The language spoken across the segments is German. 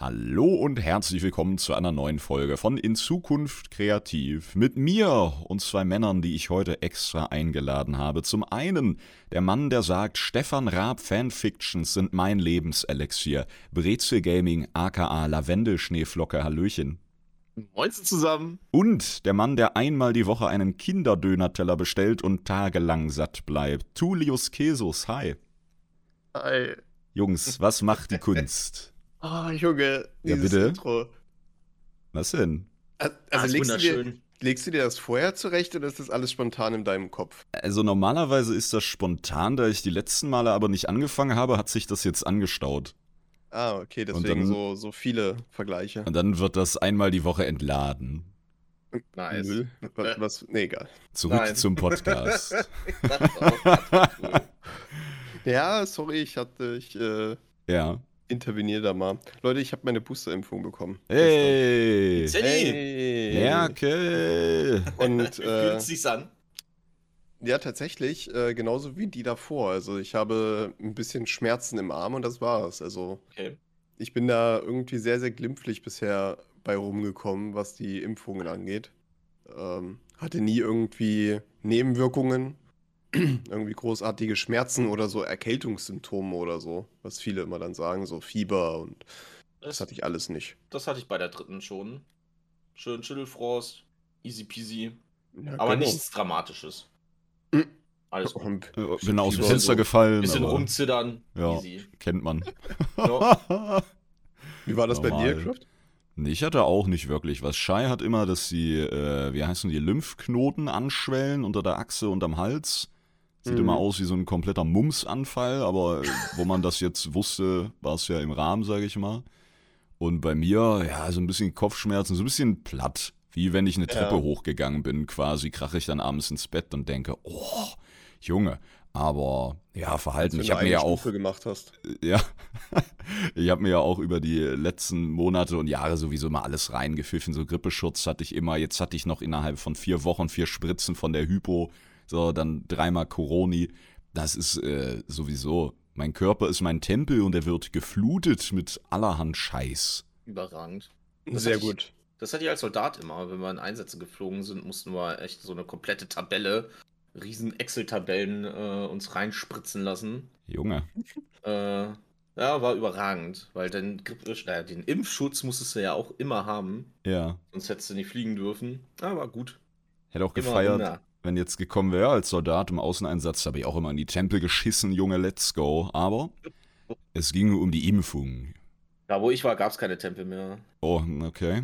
Hallo und herzlich willkommen zu einer neuen Folge von In Zukunft Kreativ mit mir und zwei Männern, die ich heute extra eingeladen habe. Zum einen der Mann, der sagt, Stefan Raab Fanfictions sind mein Lebenselixier. Brezel Gaming aka Lavendelschneeflocke, Hallöchen. Moin zusammen. Und der Mann, der einmal die Woche einen Kinderdönerteller bestellt und tagelang satt bleibt. Tullius Kesus, hi. Hi. Jungs, was macht die Kunst? Oh, Junge, Ja, dieses bitte? Intro. Was denn? Also, Ah, legst, du dir, legst du dir das vorher zurecht oder ist das alles spontan in deinem Kopf? Also normalerweise ist das spontan, da ich die letzten Male aber nicht angefangen habe, hat sich das jetzt angestaut. Ah, okay, deswegen dann- so, so viele Vergleiche. Und dann wird das einmal die Woche entladen. Nice. Was, was, nee, egal. Zurück Nein. zum Podcast. Auch cool. Ja, sorry, ich hatte, ich äh, ja. Interveniere da mal. Leute, ich habe meine Boosterimpfung bekommen. Hey! Zeddy, Hey! Merkel! Und wie äh, fühlt sich's an? ja, tatsächlich, äh, genauso wie die davor. Also ich habe ein bisschen Schmerzen im Arm und das war's. Also Okay. ich bin da irgendwie sehr, sehr glimpflich bisher bei rumgekommen, was die Impfungen angeht. Ähm, hatte nie irgendwie Nebenwirkungen, irgendwie großartige Schmerzen oder so Erkältungssymptome oder so, was viele immer dann sagen, so Fieber und das Das, hatte ich alles nicht. das hatte ich bei der dritten schon. Schön Schüttelfrost, easy peasy. Ja, Aber genau. nichts Dramatisches. Mhm. Alles gut. Und Äh, Bin aus dem Fenster so. gefallen. Bisschen aber rumzittern, Ja. easy. Kennt man. Ja. Wie war das bei Normal. dir, Croft? Nee, Ich hatte auch nicht wirklich was. Shai hat immer, dass die, äh, wie heißen die, Lymphknoten anschwellen unter der Achse und am Hals. Sieht Mhm. immer aus wie so ein kompletter Mumps-Anfall, aber wo man das jetzt wusste, war es ja im Rahmen, sage ich mal. Und bei mir, ja, so ein bisschen Kopfschmerzen, so ein bisschen platt. Wie wenn ich eine Treppe Ja. hochgegangen bin, quasi krache ich dann abends ins Bett und denke, oh, Junge. Aber ja, Verhalten. Ich habe mir ja auch Stufe gemacht hast. ja, ich habe mir ja auch über die letzten Monate und Jahre sowieso mal alles reingepfiffen. So Grippeschutz hatte ich immer. Jetzt hatte ich noch innerhalb von vier Wochen vier Spritzen von der Hypo. So, dann dreimal Coroni. Das ist äh, sowieso. Mein Körper ist mein Tempel und er wird geflutet mit allerhand Scheiß. Überragend. Das Sehr hatte ich- gut. Das hatte ich als Soldat immer. Wenn wir in Einsätze geflogen sind, mussten wir echt so eine komplette Tabelle, riesen Excel-Tabellen äh, uns reinspritzen lassen. Junge. Äh, ja, war überragend, weil den, äh, den Impfschutz musstest du ja auch immer haben, Ja. sonst hättest du nicht fliegen dürfen. Ja, war gut. Hätte auch Immer gefeiert. Wenn jetzt gekommen wäre als Soldat im Außeneinsatz. Habe ich auch immer in die Tempel geschissen, Junge, let's go. Aber es ging um die Impfung. Da, wo ich war, gab es keine Tempel mehr. Oh, okay.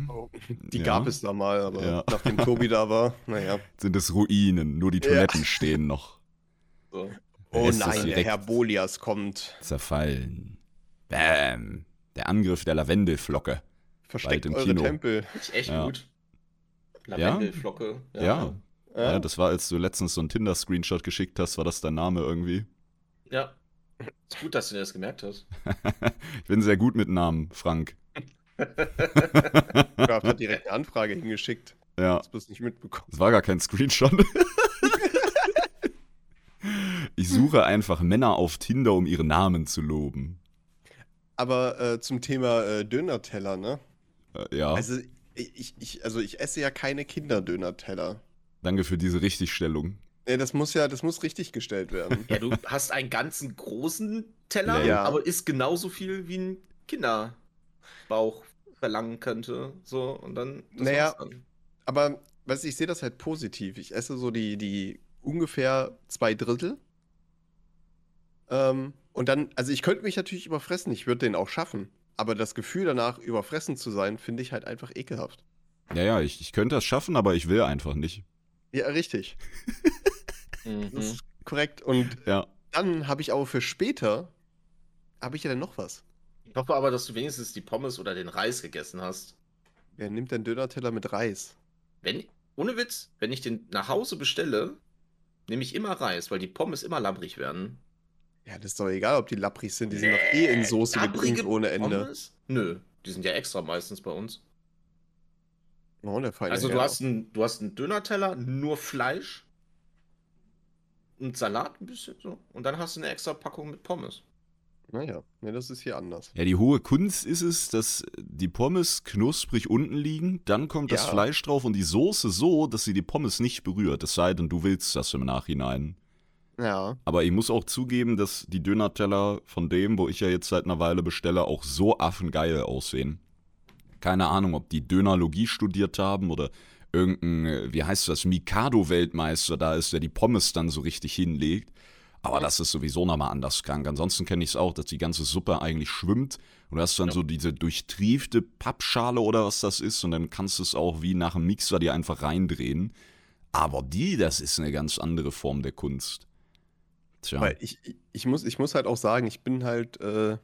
Die Ja. gab es da mal, aber Ja. nachdem Tobi da war, naja. Sind es Ruinen, nur die Ja. Toiletten stehen noch. So. Oh nein, der Herr Bolias kommt. Zerfallen. Bam. Der Angriff der Lavendelflocke. Versteckt im eure Kino. Tempel. Ist echt Ja. gut. Lavendelflocke. Ja. Ja. ja. das war, als du letztens so einen Tinder-Screenshot geschickt hast, war das dein Name irgendwie. Ja. Ist gut, dass du dir das gemerkt hast. ich bin sehr gut mit Namen, Frank. Kraft hat direkt eine Anfrage hingeschickt. Ja, Hast du es nicht mitbekommen? es war gar kein Screenshot. ich suche einfach Männer auf Tinder, um ihre Namen zu loben. Aber äh, zum Thema äh, Dönerteller, ne? Äh, ja, Also ich, ich, also ich esse ja keine Kinderdönerteller. Danke für diese Richtigstellung. Nee, das muss ja, das muss richtig gestellt werden. Ja, du hast einen ganzen großen Teller, Ja. aber isst genauso viel wie ein Kinderbauch verlangen könnte. So, und dann. Naja. dann. Aber weißt, du, ich sehe das halt positiv. Ich esse so die, die ungefähr zwei Drittel. Ähm, und dann, also ich könnte mich natürlich überfressen, ich würde den auch schaffen. Aber das Gefühl danach, überfressen zu sein, finde ich halt einfach ekelhaft. Ja, ja, ich, ich könnte das schaffen, aber ich will einfach nicht. Ja, richtig. Das Mhm. ist korrekt. Und Ja. dann habe ich aber für später, habe ich ja dann noch was. Ich hoffe aber, dass du wenigstens die Pommes oder den Reis gegessen hast. Wer nimmt denn Dönerteller mit Reis? Wenn, ohne Witz, wenn ich den nach Hause bestelle, nehme ich immer Reis, weil die Pommes immer labbrig werden. Ja, das ist doch egal, ob die lapprig sind, die sind doch eh in Soße getunkt ohne Ende. Pommes? Nö, die sind ja extra meistens bei uns. Oh, der feine Also du hast, einen, du hast einen Dönerteller, nur Fleisch und Salat ein bisschen so. Und dann hast du eine extra Packung mit Pommes. Naja, ne, das ist hier anders. Ja, die hohe Kunst ist es, dass die Pommes knusprig unten liegen, dann kommt das Ja. Fleisch drauf und die Soße so, dass sie die Pommes nicht berührt. Es sei denn, du willst das im Nachhinein. Ja. Aber ich muss auch zugeben, dass die Dönerteller von dem, wo ich ja jetzt seit einer Weile bestelle, auch so affengeil aussehen. Keine Ahnung, ob die Dönerlogie studiert haben oder irgendein, äh, wie heißt das, Mikado-Weltmeister da ist, der die Pommes dann so richtig hinlegt. Aber das ist sowieso nochmal anders krank. Ansonsten kenne ich es auch, dass die ganze Suppe eigentlich schwimmt und du hast dann Ja. so diese durchtriefte Pappschale oder was das ist und dann kannst du es auch wie nach einem Mixer dir einfach reindrehen. Aber die, das ist eine ganz andere Form der Kunst. Tja. Weil ich, ich- ich, muss, ich muss halt auch sagen, ich bin halt äh,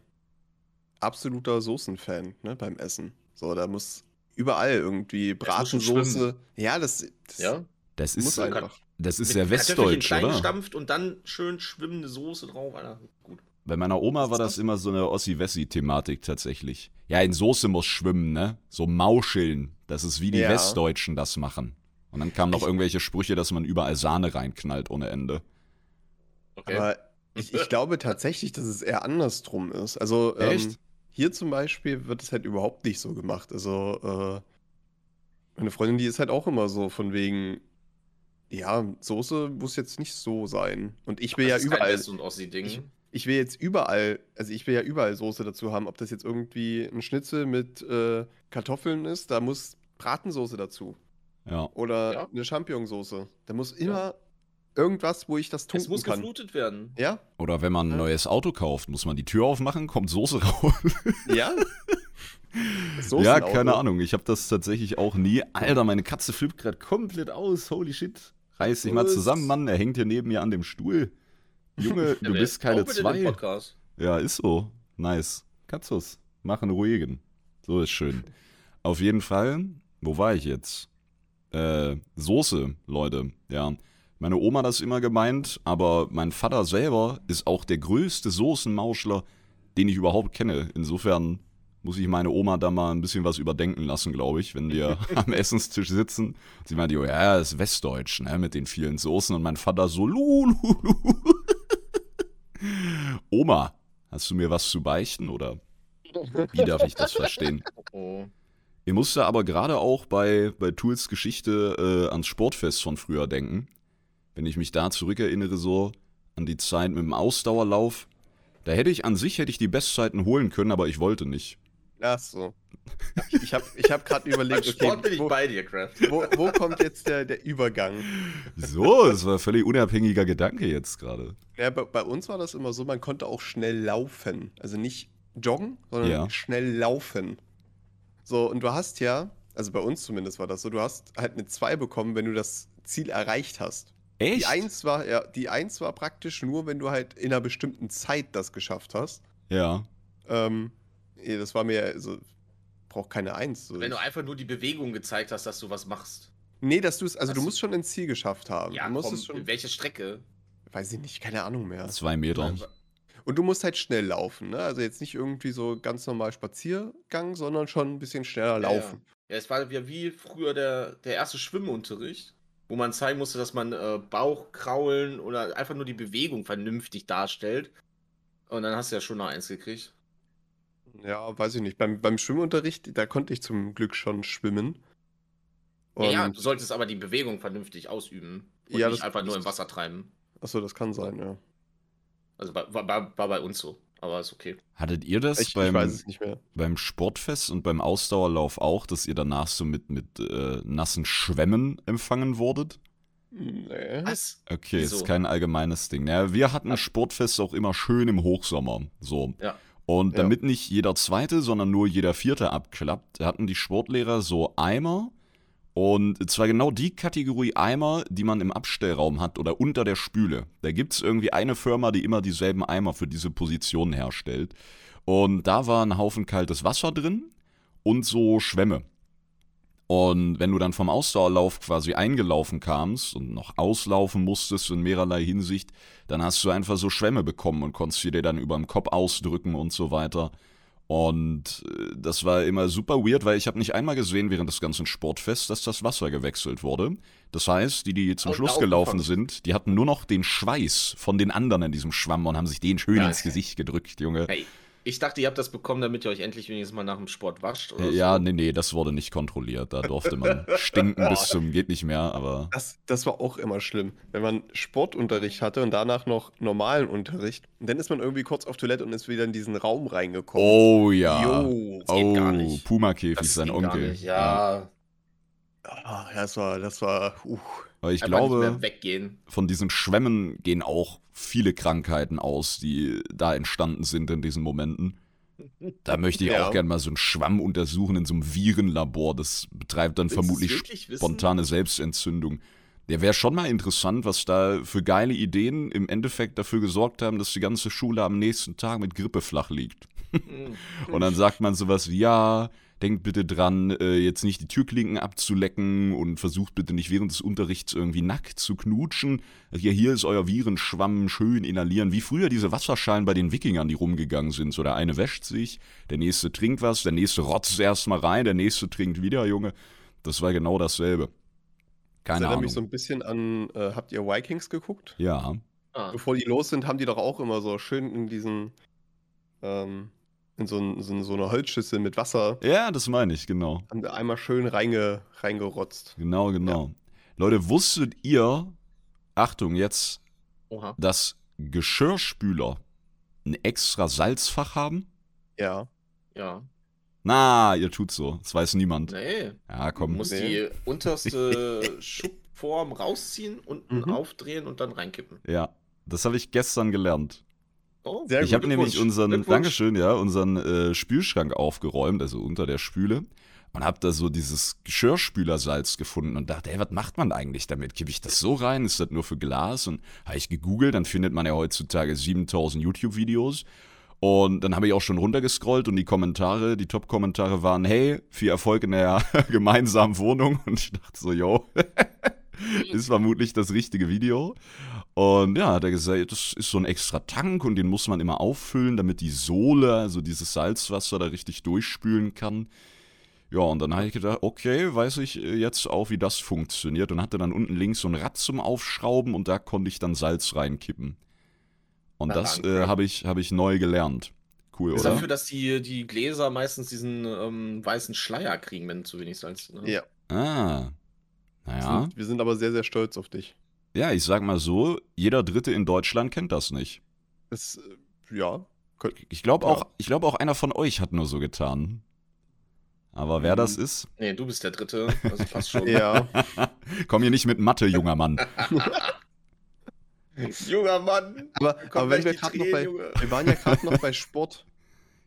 absoluter Soßenfan ne, beim Essen. So, da muss überall irgendwie Bratensoße. Ja, das, das Ja? Das muss ist, einfach. das ist sehr westdeutsch, oder? gestampft und dann schön schwimmende Soße drauf, Alter. Gut. Bei meiner Oma war das immer so eine Ossi-Wessi-Thematik tatsächlich. Ja, in Soße muss schwimmen, ne? So Mauscheln. Das ist wie die Ja. Westdeutschen das machen. Und dann kamen noch irgendwelche Sprüche, dass man überall Sahne reinknallt ohne Ende. Okay. Aber ich, ich glaube tatsächlich, dass es eher andersrum ist. Also ähm, Echt? Hier zum Beispiel wird es halt überhaupt nicht so gemacht. Also äh, meine Freundin, die ist halt auch immer so von wegen, ja, Soße muss jetzt nicht so sein. Und ich will ja das ist kein überall, West- und Ossi-Ding. Ich- ich will jetzt überall, also ich will ja überall Soße dazu haben. Ob das jetzt irgendwie ein Schnitzel mit äh, Kartoffeln ist, da muss Bratensoße dazu. Ja. Oder Ja. eine Champignonsauce. Da muss immer irgendwas, wo ich das Es tunken muss kann. geflutet werden. Ja? Oder wenn man ein Ja. neues Auto kauft, muss man die Tür aufmachen, kommt Soße raus. Ja? ja, Soßenauto. keine Ahnung. Ich habe das tatsächlich auch nie. Alter, meine Katze flippt gerade komplett aus. Holy shit. Reiß dich mal zusammen, Mann. Er hängt hier neben mir an dem Stuhl. Junge, Ja, du bist ist keine zwei. Podcast. Ja, ist so. Nice. Katzus, mach einen ruhigen. So ist schön. Auf jeden Fall, wo war ich jetzt? Äh, Soße, Leute. Ja. Meine Oma hat das immer gemeint, aber mein Vater selber ist auch der größte Soßenmauschler, den ich überhaupt kenne. Insofern muss ich meine Oma da mal ein bisschen was überdenken lassen, glaube ich, wenn wir am Essenstisch sitzen. Sie meinte, oh, ja, das ist Westdeutsch, ne, mit den vielen Soßen. Und mein Vater so, lu, lu, lu. Oma, hast du mir was zu beichten oder wie darf ich das verstehen? Oh. Ich musste aber gerade auch bei, bei Tools Geschichte äh, ans Sportfest von früher denken. Wenn ich mich da zurückerinnere, so an die Zeit mit dem Ausdauerlauf. Da hätte ich an sich hätte ich die Bestzeiten holen können, aber ich wollte nicht. Ach so. Ich habe ich hab gerade überlegt, Sport bin okay, ich wo, bei dir, Kraft. wo, wo kommt jetzt der, der Übergang? So, das war ein völlig unabhängiger Gedanke jetzt gerade. Ja, bei, bei uns war das immer so, man konnte auch schnell laufen. Also nicht joggen, sondern Ja. schnell laufen. So, und du hast ja, also bei uns zumindest war das so, du hast halt eine 2 bekommen, wenn du das Ziel erreicht hast. Die Echt? 1 war, ja, die 1 war praktisch nur, wenn du halt in einer bestimmten Zeit das geschafft hast. Ja. Ähm, das war mir, also, braucht keine 1. So. Wenn du einfach nur die Bewegung gezeigt hast, dass du was machst. nee, dass du es, also Hast du musst schon ins Ziel geschafft haben. Ja, du musst komm, es schon, welche Strecke? weiß ich nicht, keine Ahnung mehr. Zwei Meter. Und du musst halt schnell laufen, ne? Also jetzt nicht irgendwie so ganz normal Spaziergang, sondern schon ein bisschen schneller laufen. Ja, es war ja wie früher der, der erste Schwimmunterricht, wo man zeigen musste, dass man äh, Bauch kraulen oder einfach nur die Bewegung vernünftig darstellt. Und dann hast du ja schon noch eins gekriegt. Ja, weiß ich nicht. Beim, beim Schwimmunterricht, da konnte ich zum Glück schon schwimmen. Und, Ja, du solltest aber die Bewegung vernünftig ausüben. Und Ja, nicht das- einfach nur im Wasser treiben. Achso, das kann sein, ja. Also war, war war bei uns so. Aber ist okay. Hattet ihr das Ich, ich beim, mehr. beim Sportfest und beim Ausdauerlauf auch, dass ihr danach so mit, mit äh, nassen Schwämmen empfangen wurdet? Nee. Was? Okay, Wieso? ist kein allgemeines Ding. Naja, wir hatten Ab- Sportfest auch immer schön im Hochsommer. So. Ja. Und Ja. damit nicht jeder Zweite, sondern nur jeder Vierte abklappt, hatten die Sportlehrer so Eimer. Und zwar genau die Kategorie Eimer, die man im Abstellraum hat oder unter der Spüle. Da gibt es irgendwie eine Firma, die immer dieselben Eimer für diese Positionen herstellt. Und da war ein Haufen kaltes Wasser drin und so Schwämme. Und wenn du dann vom Ausdauerlauf quasi eingelaufen kamst und noch auslaufen musstest in mehrerlei Hinsicht, dann hast du einfach so Schwämme bekommen und konntest sie dir dann über dem Kopf ausdrücken und so weiter. Und äh, das war immer super weird, weil ich habe nicht einmal gesehen während des ganzen Sportfests, dass das Wasser gewechselt wurde. Das heißt, die, die zum Oh, Schluss gelaufen sind, die hatten nur noch den Schweiß von den anderen in diesem Schwamm und haben sich den schön Ja, ins. Gesicht gedrückt, Junge. Hey, ich dachte, ihr habt das bekommen, damit ihr euch endlich wenigstens mal nach dem Sport wascht. Oder Ja, so. nee, nee, das wurde nicht kontrolliert. Da durfte man stinken bis zum geht nicht mehr, aber Das, das war auch immer schlimm, wenn man Sportunterricht hatte und danach noch normalen Unterricht. Und dann ist man irgendwie kurz auf Toilette und ist wieder in diesen Raum reingekommen. Oh ja. Jo, das geht gar oh, nicht. Puma-Käfig, sein Onkel. nicht, Ja, Ah, ja, das war, das war, uh. Aber ich einfach glaube, von diesen Schwämmen gehen auch viele Krankheiten aus, die da entstanden sind in diesen Momenten. Da möchte ich Ja. auch gerne mal so einen Schwamm untersuchen in so einem Virenlabor. Das betreibt dann Willst vermutlich spontane Selbstentzündung. Der wäre schon mal interessant, was da für geile Ideen im Endeffekt dafür gesorgt haben, dass die ganze Schule am nächsten Tag mit Grippe flach liegt. Mhm. Und dann sagt man sowas wie, ja, denkt bitte dran, äh, jetzt nicht die Türklinken abzulecken und versucht bitte nicht während des Unterrichts irgendwie nackt zu knutschen. Hier, hier ist euer Virenschwamm, schön inhalieren. Wie früher diese Wasserschalen bei den Wikingern, die rumgegangen sind. So der eine wäscht sich, der nächste trinkt was, der nächste rotzt erstmal rein, der nächste trinkt wieder, Junge. Das war genau dasselbe. Das Keine erinnert Ahnung. mich so ein bisschen an, äh, habt ihr Vikings geguckt? ja. Ah, Bevor die los sind, haben die doch auch immer so schön in diesen, ähm, in so, ein, so, ein- so eine Holzschüssel mit Wasser, Ja, das meine ich, genau. haben einmal schön reinge, reingerotzt. Genau, genau. Leute, wusstet ihr, Achtung, jetzt oha. dass Geschirrspüler ein extra Salzfach haben? Ja. Ja. Na, ihr tut so. Das weiß niemand. Nee. Ja, Du komm. musst Nee. die unterste Schubform rausziehen, unten Mhm. aufdrehen und dann reinkippen. Ja, das habe ich gestern gelernt. Oh, Sehr ich habe nämlich unseren. Dankeschön, ja, unseren äh, Spülschrank aufgeräumt, also unter der Spüle. Und habe da so dieses Geschirrspülersalz gefunden und dachte, ey, was macht man eigentlich damit? Kippe ich das so rein? Ist das nur für Glas? Und habe ich gegoogelt, dann findet man ja heutzutage 7000 YouTube-Videos. Und dann habe ich auch schon runtergescrollt und die Kommentare, die Top-Kommentare waren, hey, viel Erfolg in der gemeinsamen Wohnung. Und ich dachte so, yo, ist vermutlich das richtige Video. Und ja, hat er gesagt, das ist so ein extra Tank und den muss man immer auffüllen, damit die Sohle, also dieses Salzwasser, da richtig durchspülen kann. Ja, und dann habe ich gedacht, okay, weiß ich äh, jetzt auch, wie das funktioniert. Und hatte dann unten links so ein Rad zum Aufschrauben und da konnte ich dann Salz reinkippen. Und Na, das äh, habe ich, hab ich neu gelernt. Cool, Ist oder? dafür, dass die, die Gläser meistens diesen ähm, weißen Schleier kriegen, wenn zu wenig Salz ist. Ja. Ah. Wir Naja. Sind, wir sind aber sehr, sehr stolz auf dich. Ja, ich sag mal so, jeder Dritte in Deutschland kennt das nicht. Das, äh, ja. Ich glaube Ja. auch, ich glaube auch einer von euch hat nur so getan. Aber wer das ist? Nee, du bist der Dritte. Also passt schon. Ja. Komm hier nicht mit Mathe, junger Mann. Junger Mann. Aber, aber wenn wir gerade noch bei, Junge. wir waren ja gerade noch bei Sport,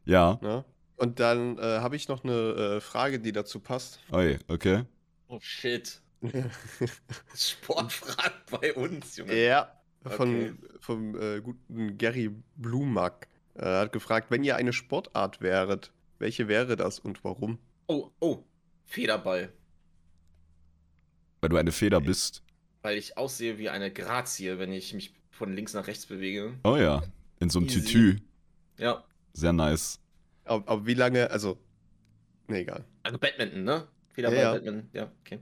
Ja. ne? Und dann äh, habe ich noch eine äh, Frage, die dazu passt. Oi, okay. Oh shit. Sportfragen bei uns, Junge. ja. Von, Okay. vom äh, guten Gary Blumack. Äh, hat gefragt, wenn ihr eine Sportart wäret, welche wäre das und warum? Oh, oh. Federball. Weil du eine Feder bist. Weil ich aussehe wie eine Grazie, wenn ich mich von links nach rechts bewege. Oh ja. In so einem Easy. Tütü. Ja. Sehr nice. Aber, aber wie lange, also, nee, egal. Also Badminton, ne? Federball, Ja, ja. Badminton. Ja, okay.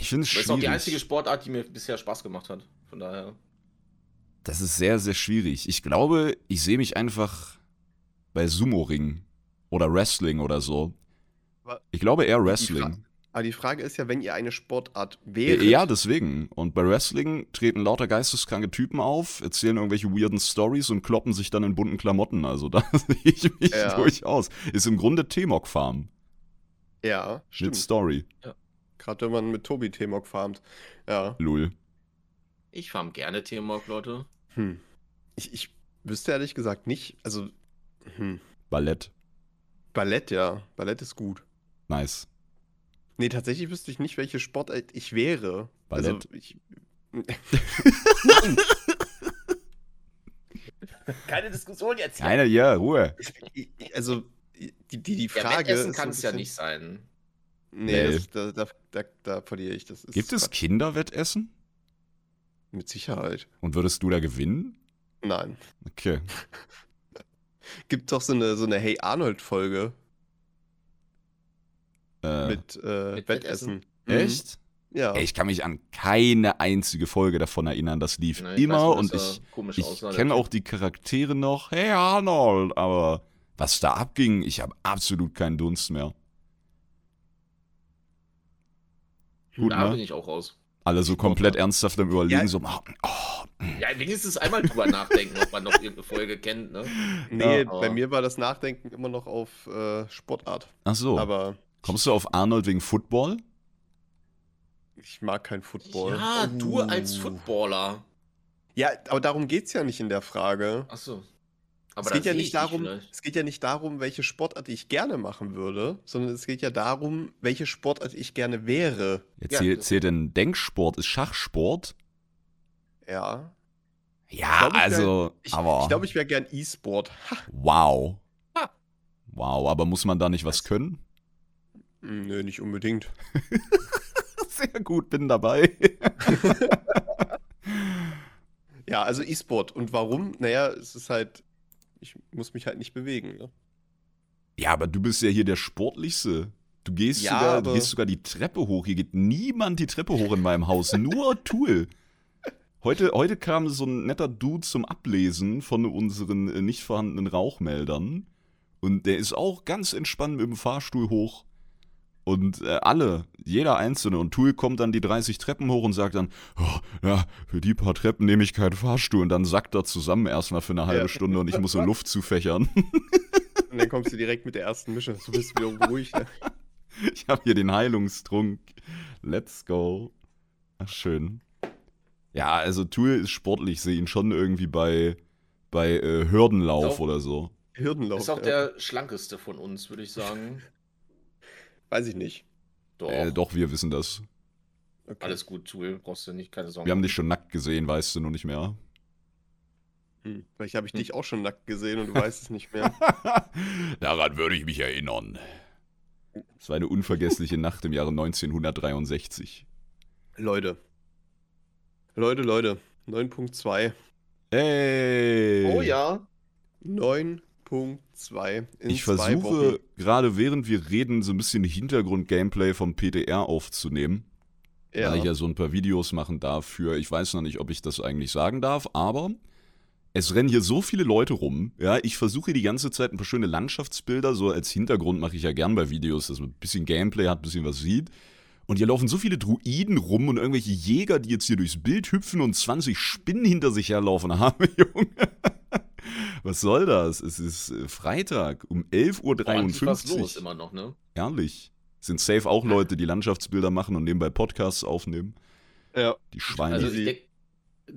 Ich finde es Das ist auch die einzige schwierig. Sportart, die mir bisher Spaß gemacht hat. Von daher. Das ist sehr, sehr schwierig. Ich glaube, ich sehe mich einfach bei Sumo-Ring oder Wrestling oder so. Aber Ich glaube eher Wrestling. Aber die Frage ist ja, wenn ihr eine Sportart wäret. Ja, deswegen. Und bei Wrestling treten lauter geisteskranke Typen auf, erzählen irgendwelche weirden Stories und kloppen sich dann in bunten Klamotten. Also da sehe ich mich Ja. durchaus. Ist im Grunde T-Mok Farm Ja, mit stimmt. Story. Gerade wenn man mit Tobi Temok farmt. Ja. Lul. Ich farm gerne T-Mog, Leute. Hm. Ich, ich wüsste ehrlich gesagt nicht. Also, hm. Ballett. Ballett, ja. Ballett ist gut. Nice. Nee, tatsächlich wüsste ich nicht, welche Sportart ich wäre. Ballett. Also, ich, Keine Diskussion jetzt. Keine, ja, Ruhe. ich, ich- also, die, die, die Ja, Frage. Wettessen ist so kann es ja nicht sein. Nee, Nee. Das, da, da, da, da verliere ich. Das ist Gibt es Quatsch. Kinderwettessen? Mit Sicherheit. Und würdest du da gewinnen? Nein. Okay. Gibt doch so eine, so eine Hey Arnold-Folge Äh, mit, äh, Mit Wettessen. echt? Mhm. Ja. Ey, ich kann mich an keine einzige Folge davon erinnern. Das lief Ne, ich immer weiß und ich, ich kenne auch die Charaktere noch. Hey Arnold, aber was da abging, ich habe absolut keinen Dunst mehr. Gut, Da ne? bin ich auch raus. Alle so komplett ernsthaft am Überlegen, Ja. so, oh, Ja, wenigstens einmal drüber nachdenken, ob man noch irgendeine Folge kennt, ne? Nee, Ja, bei mir war das Nachdenken immer noch auf äh, Sportart. ach so. Aber Kommst du auf Arnold wegen Football? ich mag kein Football. Ja, du Oh. als Footballer. Ja, aber darum geht es ja nicht in der Frage. Achso. Aber Es geht, ja nicht darum, es geht ja nicht darum, welche Sportart ich gerne machen würde, sondern es geht ja darum, welche Sportart ich gerne wäre. Ja, Ja, zählt, das- zählt denn Denksport? Ist Schachsport? Ja. Ja, glaub, ich also, Ich, aber ich glaube, ich wäre gern E-Sport. Wow. Ha. Wow, aber muss man da nicht was können? Hm, Nö, nicht unbedingt. Sehr gut, bin dabei. Ja, also E-Sport. Und warum? Naja, es ist halt, ich muss mich halt nicht bewegen. Ne? Ja, aber du bist ja hier der Sportlichste. Du gehst, Ja, sogar, du gehst sogar die Treppe hoch. Hier geht niemand die Treppe hoch in meinem Haus. Nur Tool. Heute, heute kam so ein netter Dude zum Ablesen von unseren äh, nicht vorhandenen Rauchmeldern. Und der ist auch ganz entspannt mit dem Fahrstuhl hoch. Und äh, alle, jeder Einzelne. Und Tool kommt dann die 30 Treppen hoch und sagt dann, oh, ja, für die paar Treppen nehme ich keinen Fahrstuhl. Und dann sackt er zusammen erstmal für eine halbe Ja. Stunde und ich muss so Luft zufächern. Und dann kommst du direkt mit der ersten Mische. Du bist wieder ruhig. Ne? Ich habe hier den Heilungstrunk. Let's go. Ach, schön. Ja, also Tool ist sportlich, sehe ihn schon irgendwie bei, bei äh, Hürdenlauf auch- oder so. Hirnlauf. Ist auch ja. der schlankeste von uns, würde ich sagen. Weiß ich nicht. Doch. Äh, doch, wir wissen das. Okay. Alles gut, Tool. Brauchst du nicht, keine Sorgen. Wir haben dich schon nackt gesehen, weißt du nur nicht mehr. Hm. Vielleicht habe ich dich auch schon nackt gesehen und du weißt es nicht mehr. Daran würde ich mich erinnern. Es war eine unvergessliche Nacht im Jahre 1963. Leute. Leute, Leute. 9.2. Ey! Oh ja. 9.2 in Ich zwei versuche gerade während wir reden so ein bisschen Hintergrund-Gameplay vom PDR aufzunehmen. Ja. weil ich ja so ein paar Videos machen darf für, ich weiß noch nicht, ob ich das eigentlich sagen darf, aber es rennen hier so viele Leute rum. Ja, ich versuche die ganze Zeit ein paar schöne Landschaftsbilder, so als Hintergrund mache ich ja gern bei Videos, dass man ein bisschen Gameplay hat, ein bisschen was sieht. Und hier laufen so viele Druiden rum und irgendwelche Jäger, die jetzt hier durchs Bild hüpfen und 20 Spinnen hinter sich herlaufen haben, Junge. Was soll das? Es ist äh, Freitag um 11.53 Ordentlich Uhr. was los immer noch, ne? Ehrlich. Sind safe auch Leute, die Landschaftsbilder machen und nebenbei Podcasts aufnehmen. ja. Die Schweine. Also denk,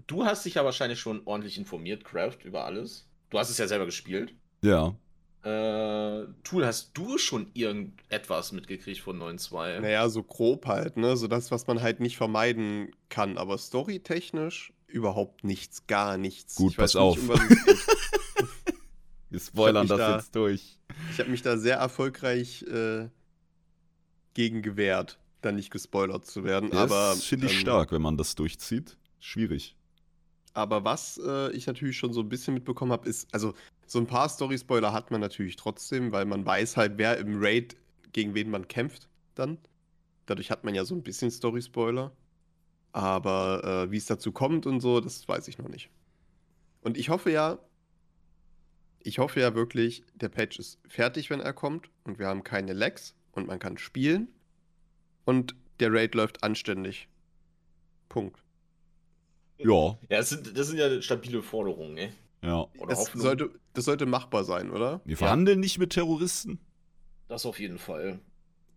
du hast dich ja wahrscheinlich schon ordentlich informiert, Craft, über alles. Du hast es ja selber gespielt. ja. Äh, Tool, hast du schon irgendetwas mitgekriegt von 9.2? Naja, so grob halt, ne? So das, was man halt nicht vermeiden kann. Aber storytechnisch überhaupt nichts, gar nichts. Gut, Ich weiß pass auf. um geht. Wir spoilern das da- jetzt durch. Ich habe mich da sehr erfolgreich äh, gegen gewehrt, da nicht gespoilert zu werden. aber das finde ich ähm, stark, wenn man das durchzieht. Schwierig. Aber was äh, ich natürlich schon so ein bisschen mitbekommen habe, ist, also so ein paar Story-Spoiler hat man natürlich trotzdem, weil man weiß halt, wer im Raid gegen wen man kämpft dann. Dadurch hat man ja so ein bisschen Story-Spoiler. Aber äh, wie es dazu kommt und so, das weiß ich noch nicht. Und ich hoffe ja, ich hoffe ja wirklich, der Patch ist fertig, wenn er kommt und wir haben keine Lags und man kann spielen und der Raid läuft anständig. Punkt. Ja, Ja, das sind, das sind ja stabile Forderungen, ne? ja. Oder Das sollte, das sollte machbar sein, oder? Wir verhandeln nicht mit Terroristen. Das auf jeden Fall.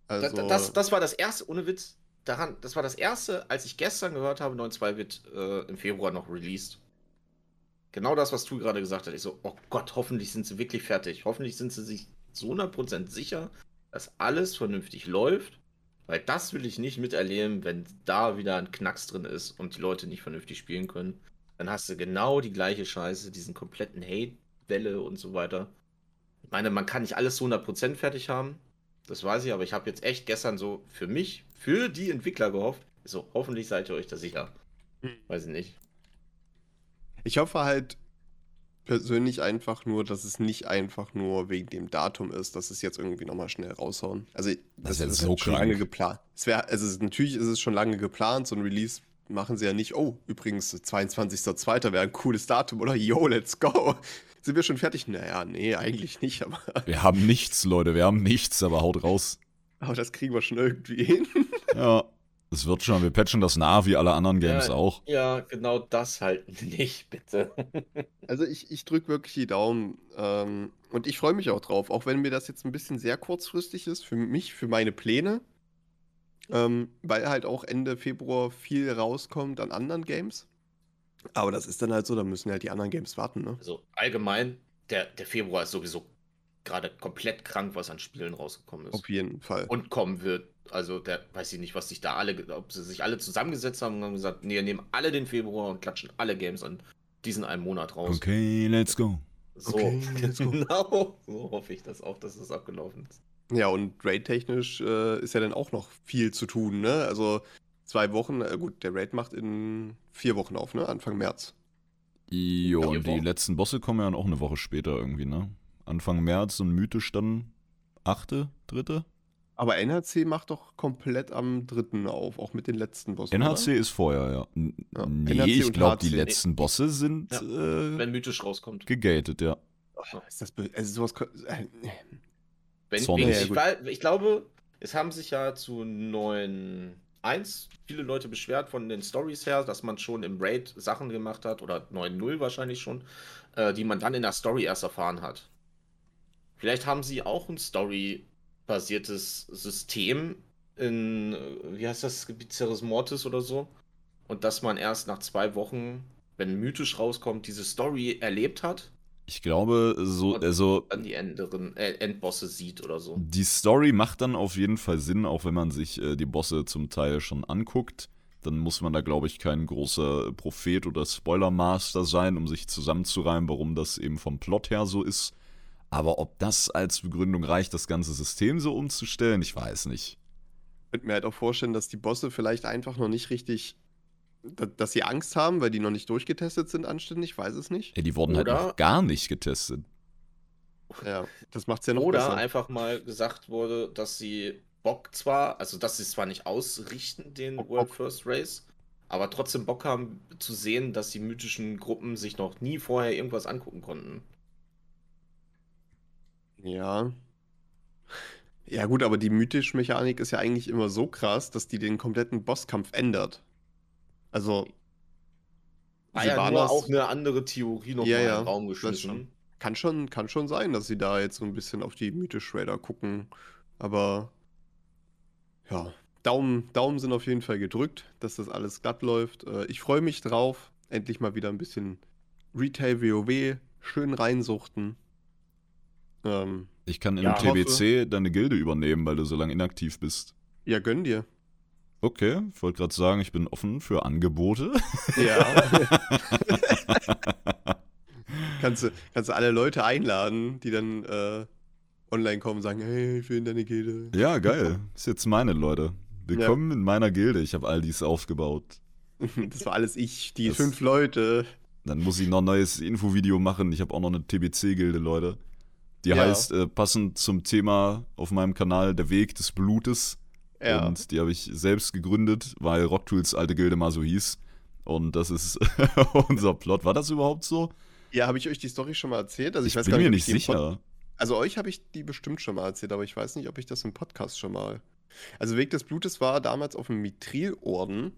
Also, das, das, das war das erste, ohne Witz, daran, das war das erste, als ich gestern gehört habe, 9.2 wird äh, im Februar noch released. Genau das, was du gerade gesagt hast. Ich so, oh Gott, hoffentlich sind sie wirklich fertig. Hoffentlich sind sie sich zu 100% sicher, dass alles vernünftig läuft. Weil das will ich nicht miterleben, wenn da wieder ein Knacks drin ist und die Leute nicht vernünftig spielen können. Dann hast du genau die gleiche Scheiße, diesen kompletten Hate-Welle und so weiter. Ich meine, man kann nicht alles zu 100% fertig haben. Das weiß ich, aber ich habe jetzt echt gestern so für mich, für die Entwickler gehofft. So, hoffentlich seid ihr euch da sicher. Hm. Weiß ich nicht. Ich hoffe halt persönlich einfach nur, dass es nicht einfach nur wegen dem Datum ist, dass es jetzt irgendwie nochmal schnell raushauen. Also Das ist ja ist so halt schon lange geplant. Es wäre, also es, natürlich ist es schon lange geplant, so ein Release machen sie ja nicht, oh, übrigens 22.02. wäre ein cooles Datum, oder? Yo, let's go. Sind wir schon fertig? Naja, nee, eigentlich nicht, aber, Wir haben nichts, Leute, wir haben nichts, aber haut raus. aber das kriegen wir schon irgendwie hin. Ja, es wird schon. Wir patchen das nach, wie alle anderen Games Ja. auch. Ja, genau das halt nicht, bitte. Also ich, ich drücke wirklich die Daumen ähm, und ich freue mich auch drauf, auch wenn mir das jetzt ein bisschen sehr kurzfristig ist, für mich, für meine Pläne, ähm, weil halt auch Ende Februar viel rauskommt an anderen Games. Aber das ist dann halt so, da müssen halt die anderen Games warten, ne? Also allgemein, der, der Februar ist sowieso gerade komplett krank, was an Spielen rausgekommen ist. Auf jeden Fall. Und kommen wird. Also, der weiß ich nicht, was sich da alle, ob sie sich alle zusammengesetzt haben und haben gesagt, nee, wir nehmen alle den Februar und klatschen alle Games an diesen einen Monat raus. Okay, let's go. So, Okay, let's go. genau. So hoffe ich das auch, dass das abgelaufen ist. Ja, und Raid-technisch äh, ist ja dann auch noch viel zu tun, ne? Also zwei Wochen, äh, gut, der Raid macht in vier Wochen auf, ne? Anfang März. Jo, Ja, und die letzten Bosse kommen ja dann auch eine Woche später irgendwie, ne? Anfang März und mythisch dann achte, dritte? Aber NHC macht doch komplett am dritten auf, auch mit den letzten Bossen. NHC ist vorher, ja. N Ja, nee, NHC ich glaube, die letzten Bosse sind Ja, äh, Wenn mythisch rauskommt. gegatet, ja. Oder? Ist das also sowas. Äh, Wenn, Zornig. ich, Ja, ich, gut. weil, ich glaube, es haben sich ja zu 9.1 viele Leute beschwert von den Stories her, dass man schon im Raid Sachen gemacht hat, oder 9.0 wahrscheinlich schon, äh, die man dann in der Story erst erfahren hat. Vielleicht haben sie auch ein Story-basiertes System in, äh, wie heißt das, Bizarres Mortis oder so. Und dass man erst nach zwei Wochen, wenn mythisch rauskommt, diese Story erlebt hat, Ich glaube, so, also dann die anderen, äh, Endbosse sieht oder so. Die Story macht dann auf jeden Fall Sinn, auch wenn man sich äh, die Bosse zum Teil schon anguckt. Dann muss man da, glaube ich, kein großer Prophet oder Spoilermaster sein, um sich zusammenzureimen, warum das eben vom Plot her so ist. Aber ob das als Begründung reicht, das ganze System so umzustellen, ich weiß nicht. Ich könnte mir halt auch vorstellen, dass die Bosse vielleicht einfach noch nicht richtig. da- Dass sie Angst haben, weil die noch nicht durchgetestet sind, anständig, ich weiß es nicht. Ey, die wurden halt Oder- noch gar nicht getestet. Ja, das macht es ja noch Oder besser. einfach mal gesagt wurde, dass sie Bock zwar, also dass sie es zwar nicht ausrichten, den Bock, World. First Race, aber trotzdem Bock haben zu sehen, dass die mythischen Gruppen sich noch nie vorher irgendwas angucken konnten. Ja. Ja, gut, aber die mythische Mechanik ist ja eigentlich immer so krass, dass die den kompletten Bosskampf ändert. Also. Sie ja waren nur auch eine andere Theorie noch Ja, mal ja, in den Raum geschmissen. Kann schon, kann schon sein, dass sie da jetzt so ein bisschen auf die mythisch Raider gucken. Aber ja, Daumen, Daumen sind auf jeden Fall gedrückt, dass das alles glatt läuft. Äh, Ich freue mich drauf. Endlich mal wieder ein bisschen Retail WoW, schön reinsuchten. Ähm, Ich kann im Ja, TBC deine Gilde übernehmen, weil du so lange inaktiv bist. ja, gönn dir. Okay, ich wollte gerade sagen, ich bin offen für Angebote. Ja. kannst, du, kannst du alle Leute einladen, die dann äh, online kommen und sagen, hey, ich will in deine Gilde. Ja, geil. Ist jetzt meine, Leute. Willkommen in meiner Gilde. Ich habe all dies aufgebaut. Das war alles ich, die Das- fünf Leute. Dann muss ich noch ein neues Infovideo machen. Ich habe auch noch eine TBC-Gilde, Leute. Die Ja. heißt, äh, passend zum Thema auf meinem Kanal, Der Weg des Blutes. Ja. Und die habe ich selbst gegründet, weil Rocktools alte Gilde mal so hieß. Und das ist unser Plot. War das überhaupt so? Ja, habe ich euch die Story schon mal erzählt? Also ich, Ich, weiß bin gar mir nicht im Pod- sicher. Also euch habe ich die bestimmt schon mal erzählt, aber ich weiß nicht, ob ich das im Podcast schon mal. Also Weg des Blutes war damals auf dem Mithril-Orden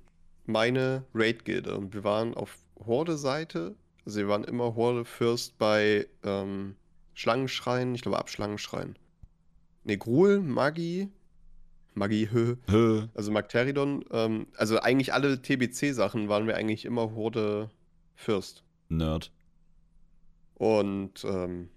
meine Raid-Gilde. Und wir waren auf Horde-Seite. Also wir waren immer Horde First bei ähm, Schlangenschrein, ich glaube Abschlangenschrein. Ne, Gruul, Magi, Magi, hö, Hä? also Magteridon. Ähm, also eigentlich alle TBC-Sachen waren wir eigentlich immer Horde First. Nerd. Und ähm,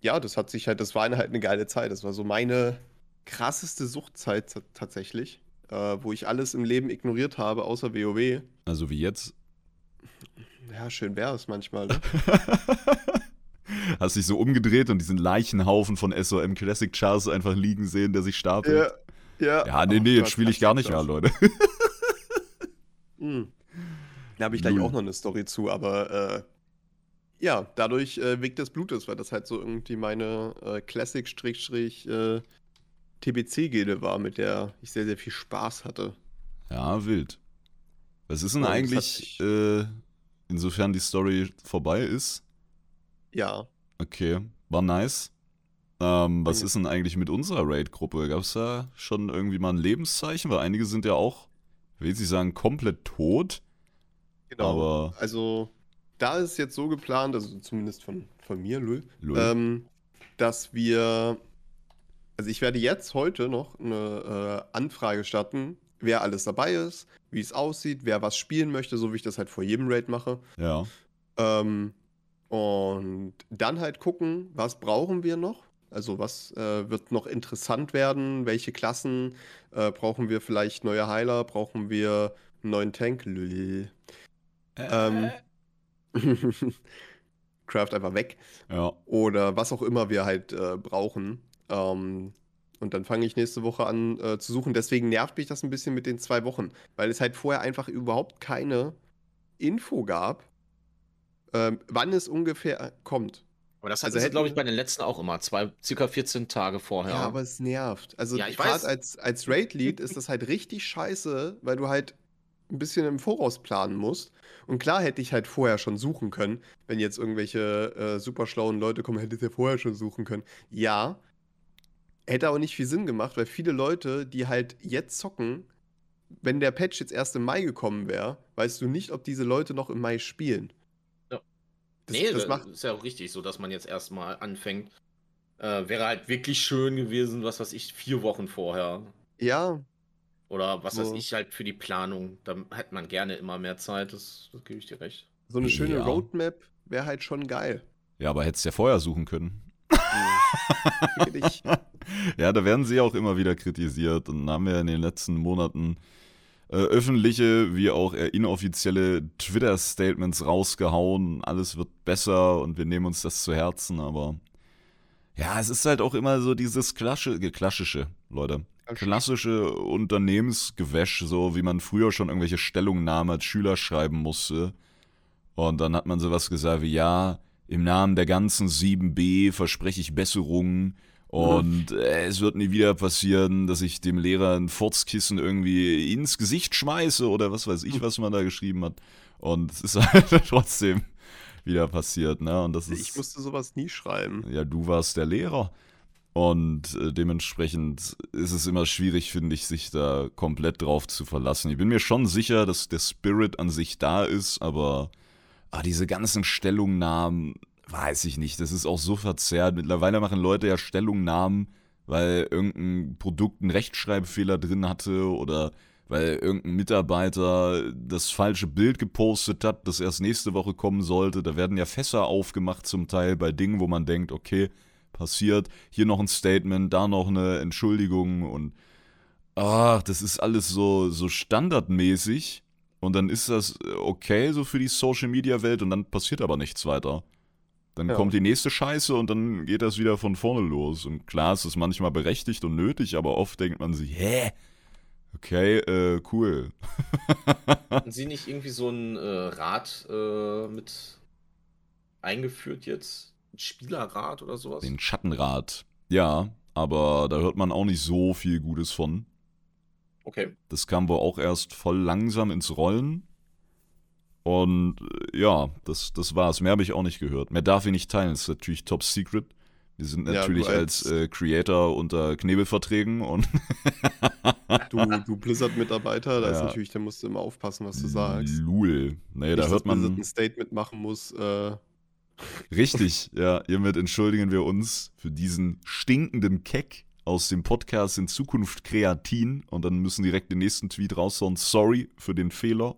ja, das hat sich halt, das war eine, halt eine geile Zeit. Das war so meine krasseste Suchtzeit tatsächlich, äh, wo ich alles im Leben ignoriert habe, außer WoW. Also wie jetzt? Ja, schön wäre es manchmal. Ne? Hast dich so umgedreht und diesen Leichenhaufen von SOM Classic Chars einfach liegen sehen, der sich stapelt. ja. Ja, nee, Oh nee, Gott, jetzt spiele ich gar nicht mehr. Leute. Hm. Da habe ich gleich Null. auch noch eine Story zu, aber äh, ja, dadurch äh, Weg des Blutes, weil das halt so irgendwie meine äh, Classic-TBC-Gilde war, mit der ich sehr, sehr viel Spaß hatte. Ja, wild. Was ist denn Und eigentlich, äh, insofern die Story vorbei ist? Ja, Okay, war nice. Ähm, was Ja. ist denn eigentlich mit unserer Raid-Gruppe? Gab es da schon irgendwie mal ein Lebenszeichen? Weil einige sind ja auch, will ich sagen, komplett tot. genau. Aber- Also, da ist jetzt so geplant, also zumindest von, von mir, Lul, Lul. ähm, dass wir, also ich werde jetzt heute noch eine äh, Anfrage starten, wer alles dabei ist, wie es aussieht, wer was spielen möchte, so wie ich das halt vor jedem Raid mache. Ja. Ähm, und dann halt gucken, was brauchen wir noch? Also was äh, wird noch interessant werden? Welche Klassen äh, brauchen wir vielleicht neue Heiler? Brauchen wir einen neuen Tank? Lül. Ähm, Craft einfach weg. Ja. Oder was auch immer wir halt äh, brauchen. Ähm, und dann fange ich nächste Woche an äh, zu suchen. Deswegen nervt mich das ein bisschen mit den zwei Wochen, weil es halt vorher einfach überhaupt keine Info gab, ähm, wann es ungefähr kommt. Aber das Also hätten glaube ich, bei den letzten auch immer. Zwei, circa 14 Tage vorher. Ja, aber es nervt. Also Ja, ich gerade als, als Raid-Lead ist das halt richtig scheiße, weil du halt ein bisschen im Voraus planen musst. Und klar hätte ich halt vorher schon suchen können. Wenn jetzt irgendwelche äh, super schlauen Leute kommen, hätte ich ja vorher schon suchen können. Ja, hätte aber nicht viel Sinn gemacht, weil viele Leute, die halt jetzt zocken, wenn der Patch jetzt erst im Mai gekommen wäre, weißt du nicht, ob diese Leute noch im Mai spielen. Das, nee, das das macht ist ja auch richtig, so dass man jetzt erstmal anfängt. Äh, wäre halt wirklich schön gewesen, was weiß ich, vier Wochen vorher. ja, Oder was weiß So. ich halt für die Planung. Da hätte man gerne immer mehr Zeit, das, das gebe ich dir recht. so eine schöne Ja. Roadmap wäre halt schon geil. Ja, aber hättest ja vorher suchen können. Dich. Ja, da werden sie auch immer wieder kritisiert und haben wir in den letzten Monaten äh, öffentliche wie auch inoffizielle Twitter-Statements rausgehauen. Alles wird besser und wir nehmen uns das zu Herzen, aber ja, es ist halt auch immer so dieses Klasche, klassische, Leute. Klassische Unternehmensgewäsch, so wie man früher schon irgendwelche Stellungnahmen als Schüler schreiben musste. Und dann hat man sowas gesagt wie, ja, im Namen der ganzen 7b verspreche ich Besserungen und äh, es wird nie wieder passieren, dass ich dem Lehrer ein Furzkissen irgendwie ins Gesicht schmeiße oder was weiß ich, was man da geschrieben hat. Und es ist halt trotzdem wieder passiert, ne? Und das ist. Ich musste sowas nie schreiben. Ja, du warst der Lehrer. Und äh, dementsprechend ist es immer schwierig, finde ich, sich da komplett drauf zu verlassen. Ich bin mir schon sicher, dass der Spirit an sich da ist, aber ah, diese ganzen Stellungnahmen, weiß ich nicht. Das ist auch so verzerrt. Mittlerweile machen Leute ja Stellungnahmen, weil irgendein Produkt einen Rechtschreibfehler drin hatte oder weil irgendein Mitarbeiter das falsche Bild gepostet hat, das erst nächste Woche kommen sollte. Da werden ja Fässer aufgemacht zum Teil bei Dingen, wo man denkt, okay, passiert, hier noch ein Statement, da noch eine Entschuldigung und ach, das ist alles so, so standardmäßig und dann ist das okay so für die Social Media Welt und dann passiert aber nichts weiter. Dann Ja. kommt die nächste Scheiße und dann geht das wieder von vorne los. Und klar, es ist manchmal berechtigt und nötig, aber oft denkt man sich, hä? Okay, äh, cool. Hatten Sie nicht irgendwie so einen äh, Rat äh, mit eingeführt jetzt? Ein Spielerrat oder sowas? Den Schattenrat. Ja, aber da hört man auch nicht so viel Gutes von. Okay. Das kam wohl auch erst voll langsam ins Rollen. Und äh, ja, das, das war's. Mehr habe ich auch nicht gehört. Mehr darf ich nicht teilen. Das ist natürlich top secret. Wir sind Ja, natürlich als, als- äh, Creator unter Knebelverträgen und Du, du Blizzard-Mitarbeiter, da ist Ja. natürlich, da musst du immer aufpassen, was du sagst. Lul. Nee, da Nicht, hört dass Blizzard man. ein Statement machen muss. Äh, Richtig, ja. Hiermit entschuldigen wir uns für diesen stinkenden Keck aus dem Podcast in Zukunft Kreatin und dann müssen direkt den nächsten Tweet raushauen. Sorry für den Fehler.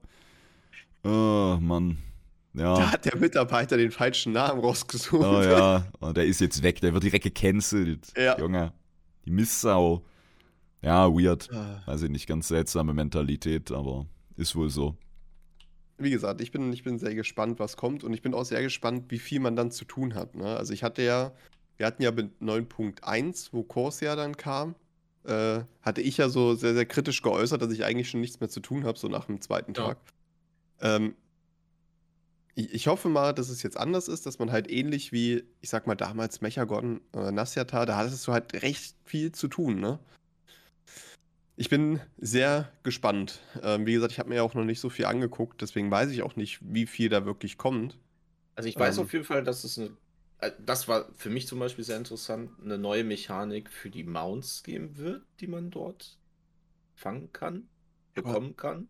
Oh, Mann. Da Ja. hat der Mitarbeiter den falschen Namen rausgesucht. Oh ja, und der ist jetzt weg, der wird direkt gecancelt. Ja. Junge, die Misssau. Ja, weird. Ah. Weiß ich nicht, ganz seltsame Mentalität, aber ist wohl so. Wie gesagt, ich bin, ich bin sehr gespannt, was kommt und ich bin auch sehr gespannt, wie viel man dann zu tun hat. Ne? Also ich hatte ja, wir hatten ja mit 9.1, wo Corsair dann kam, äh, hatte ich ja so sehr, sehr kritisch geäußert, dass ich eigentlich schon nichts mehr zu tun habe, so nach dem zweiten Ja. Tag. Ähm, Ich, ich hoffe mal, dass es jetzt anders ist, dass man halt ähnlich wie, ich sag mal, damals Mechagon, äh, Nasyata, da hattest du halt recht viel zu tun, ne? Ich bin sehr gespannt. Ähm, wie gesagt, ich habe mir ja auch noch nicht so viel angeguckt, deswegen weiß ich auch nicht, wie viel da wirklich kommt. Also ich weiß Ähm. auf jeden Fall, dass es eine. äh, Das war für mich zum Beispiel sehr interessant, eine neue Mechanik für die Mounts geben wird, die man dort fangen kann, bekommen kann.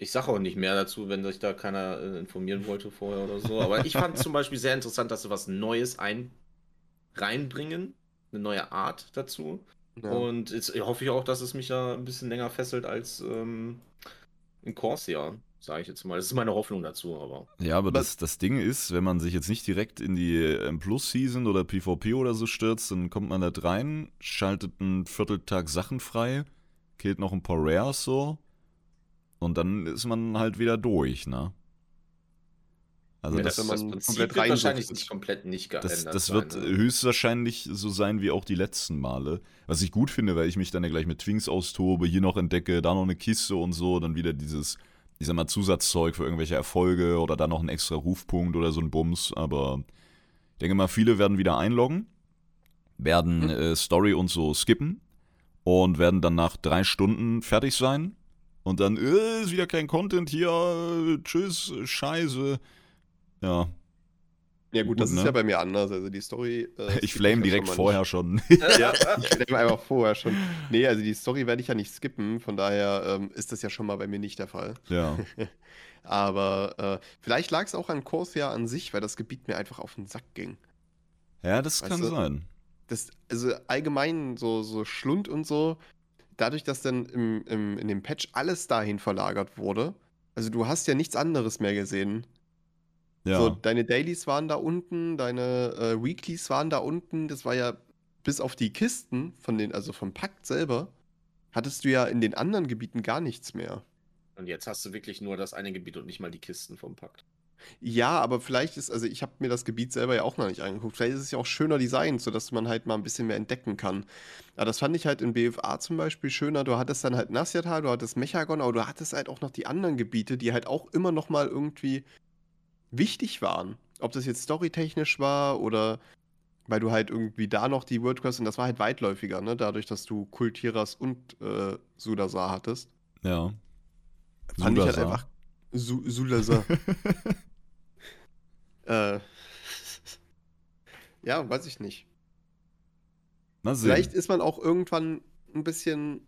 Ich sage auch nicht mehr dazu, wenn sich da keiner äh, informieren wollte vorher oder so. Aber ich fand zum Beispiel sehr interessant, dass sie was Neues ein reinbringen, eine neue Art dazu. Ja. Und jetzt hoffe ich auch, dass es mich da ein bisschen länger fesselt als ähm, in Corsair, sage ich jetzt mal. Das ist meine Hoffnung dazu, aber. Ja, aber das, das Ding ist, wenn man sich jetzt nicht direkt in die M Plus Season oder PvP oder so stürzt, dann kommt man da rein, schaltet einen Vierteltag Sachen frei, killt noch ein paar Rares so und dann ist man halt wieder durch, ne? Also Ja, das, das, man Prinzip komplett wird wahrscheinlich reinsuchtet. nicht komplett nicht geändert das, das sein, wird ne? höchstwahrscheinlich so sein wie auch die letzten Male. Was ich gut finde, weil ich mich dann ja gleich mit Twinks austobe, hier noch entdecke, da noch eine Kiste und so, dann wieder dieses, ich sag mal, Zusatzzeug für irgendwelche Erfolge oder dann noch ein extra Rufpunkt oder so ein Bums. Aber ich denke mal, viele werden wieder einloggen, werden Mhm. äh, Story und so skippen und werden dann nach drei Stunden fertig sein. Und dann, äh, ist wieder kein Content hier, äh, tschüss, scheiße. Ja, Ja, gut, das Gut, ist ne? ja bei mir anders. Also die Story. äh, ich flame ja direkt schon vorher nicht. schon. Ja, ich flame einfach vorher schon. Nee, also die Story werde ich ja nicht skippen, von daher ähm, ist das ja schon mal bei mir nicht der Fall. ja. Aber äh, vielleicht lag es auch an Corsair an sich, weil das Gebiet mir einfach auf den Sack ging. Ja, das Weißt kann du? sein. Das, also allgemein so, so Schlund und so, dadurch, dass dann im, im, in dem Patch alles dahin verlagert wurde, also du hast ja nichts anderes mehr gesehen. Ja. So, deine Dailies waren da unten, deine äh, Weeklies waren da unten. Das war ja bis auf die Kisten von den, also vom Pakt selber, hattest du ja in den anderen Gebieten gar nichts mehr. Und jetzt hast du wirklich nur das eine Gebiet und nicht mal die Kisten vom Pakt. Ja, aber vielleicht ist, also ich habe mir das Gebiet selber ja auch noch nicht angeguckt. Vielleicht ist es ja auch schöner designt, sodass man halt mal ein bisschen mehr entdecken kann. Aber das fand ich halt in BFA zum Beispiel schöner. Du hattest dann halt Nasyatal, du hattest Mechagon, aber du hattest halt auch noch die anderen Gebiete, die halt auch immer noch mal irgendwie wichtig waren. Ob das jetzt storytechnisch war oder weil du halt irgendwie da noch die WordQuest und das war halt weitläufiger, ne? Dadurch, dass du Kultiras und äh, Sudasar hattest. ja. Fand ich halt einfach. Su Sudasar. äh. Ja, weiß ich nicht. Mal sehen. Vielleicht ist man auch irgendwann ein bisschen,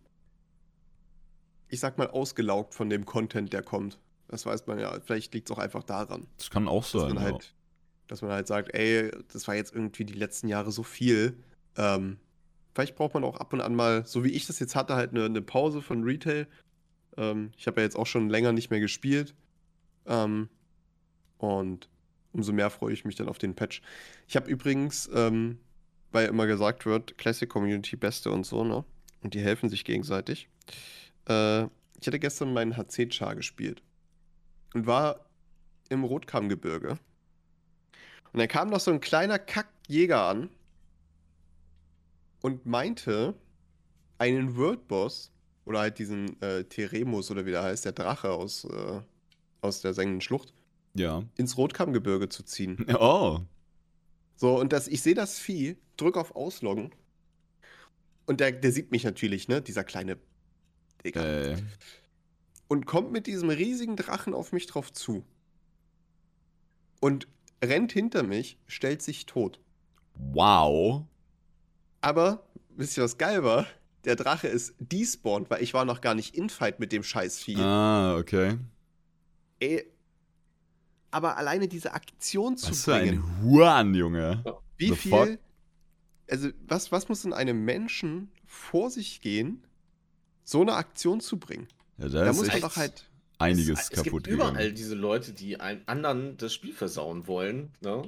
ich sag mal, ausgelaugt von dem Content, der kommt. Das weiß man ja. Vielleicht liegt es auch einfach daran, das kann auch dass sein. man ja. halt, dass man halt sagt, ey, das war jetzt irgendwie die letzten Jahre so viel. Ähm, vielleicht braucht man auch ab und an mal, so wie ich das jetzt hatte, halt eine, eine Pause von Retail. Ähm, ich habe ja jetzt auch schon länger nicht mehr gespielt. Ähm, und umso mehr freue ich mich dann auf den Patch. Ich habe übrigens, ähm, weil immer gesagt wird, Classic Community Beste und so, ne? Und die helfen sich gegenseitig. Äh, ich hatte gestern meinen HC-Char gespielt. Und war im Rotkammgebirge. Und dann kam noch so ein kleiner Kackjäger an und meinte, einen Worldboss, oder halt diesen äh, Teremus oder wie der heißt, der Drache aus, äh, aus der sengenden Schlucht, Ja. ins Rotkammgebirge zu ziehen. Oh. So, und das, ich sehe das Vieh, drück auf Ausloggen. Und der, der sieht mich natürlich, ne? Dieser kleine Digga. Äh, Und kommt mit diesem riesigen Drachen auf mich drauf zu. Und rennt hinter mich, stellt sich tot. wow. Aber, wisst ihr, was geil war? Der Drache ist despawned, weil ich war noch gar nicht in Fight mit dem scheiß Vieh. Ah, okay. Ey. Aber alleine diese Aktion zu Was für ein bringen. Huan, Junge. Wie The viel. fuck? Also, was, was muss in einem Menschen vor sich gehen, so eine Aktion zu bringen? Ja, da, Da ist muss echt einfach halt. einiges es, es kaputt gibt überall gegangen. diese Leute, die einen anderen das Spiel versauen wollen. Ne?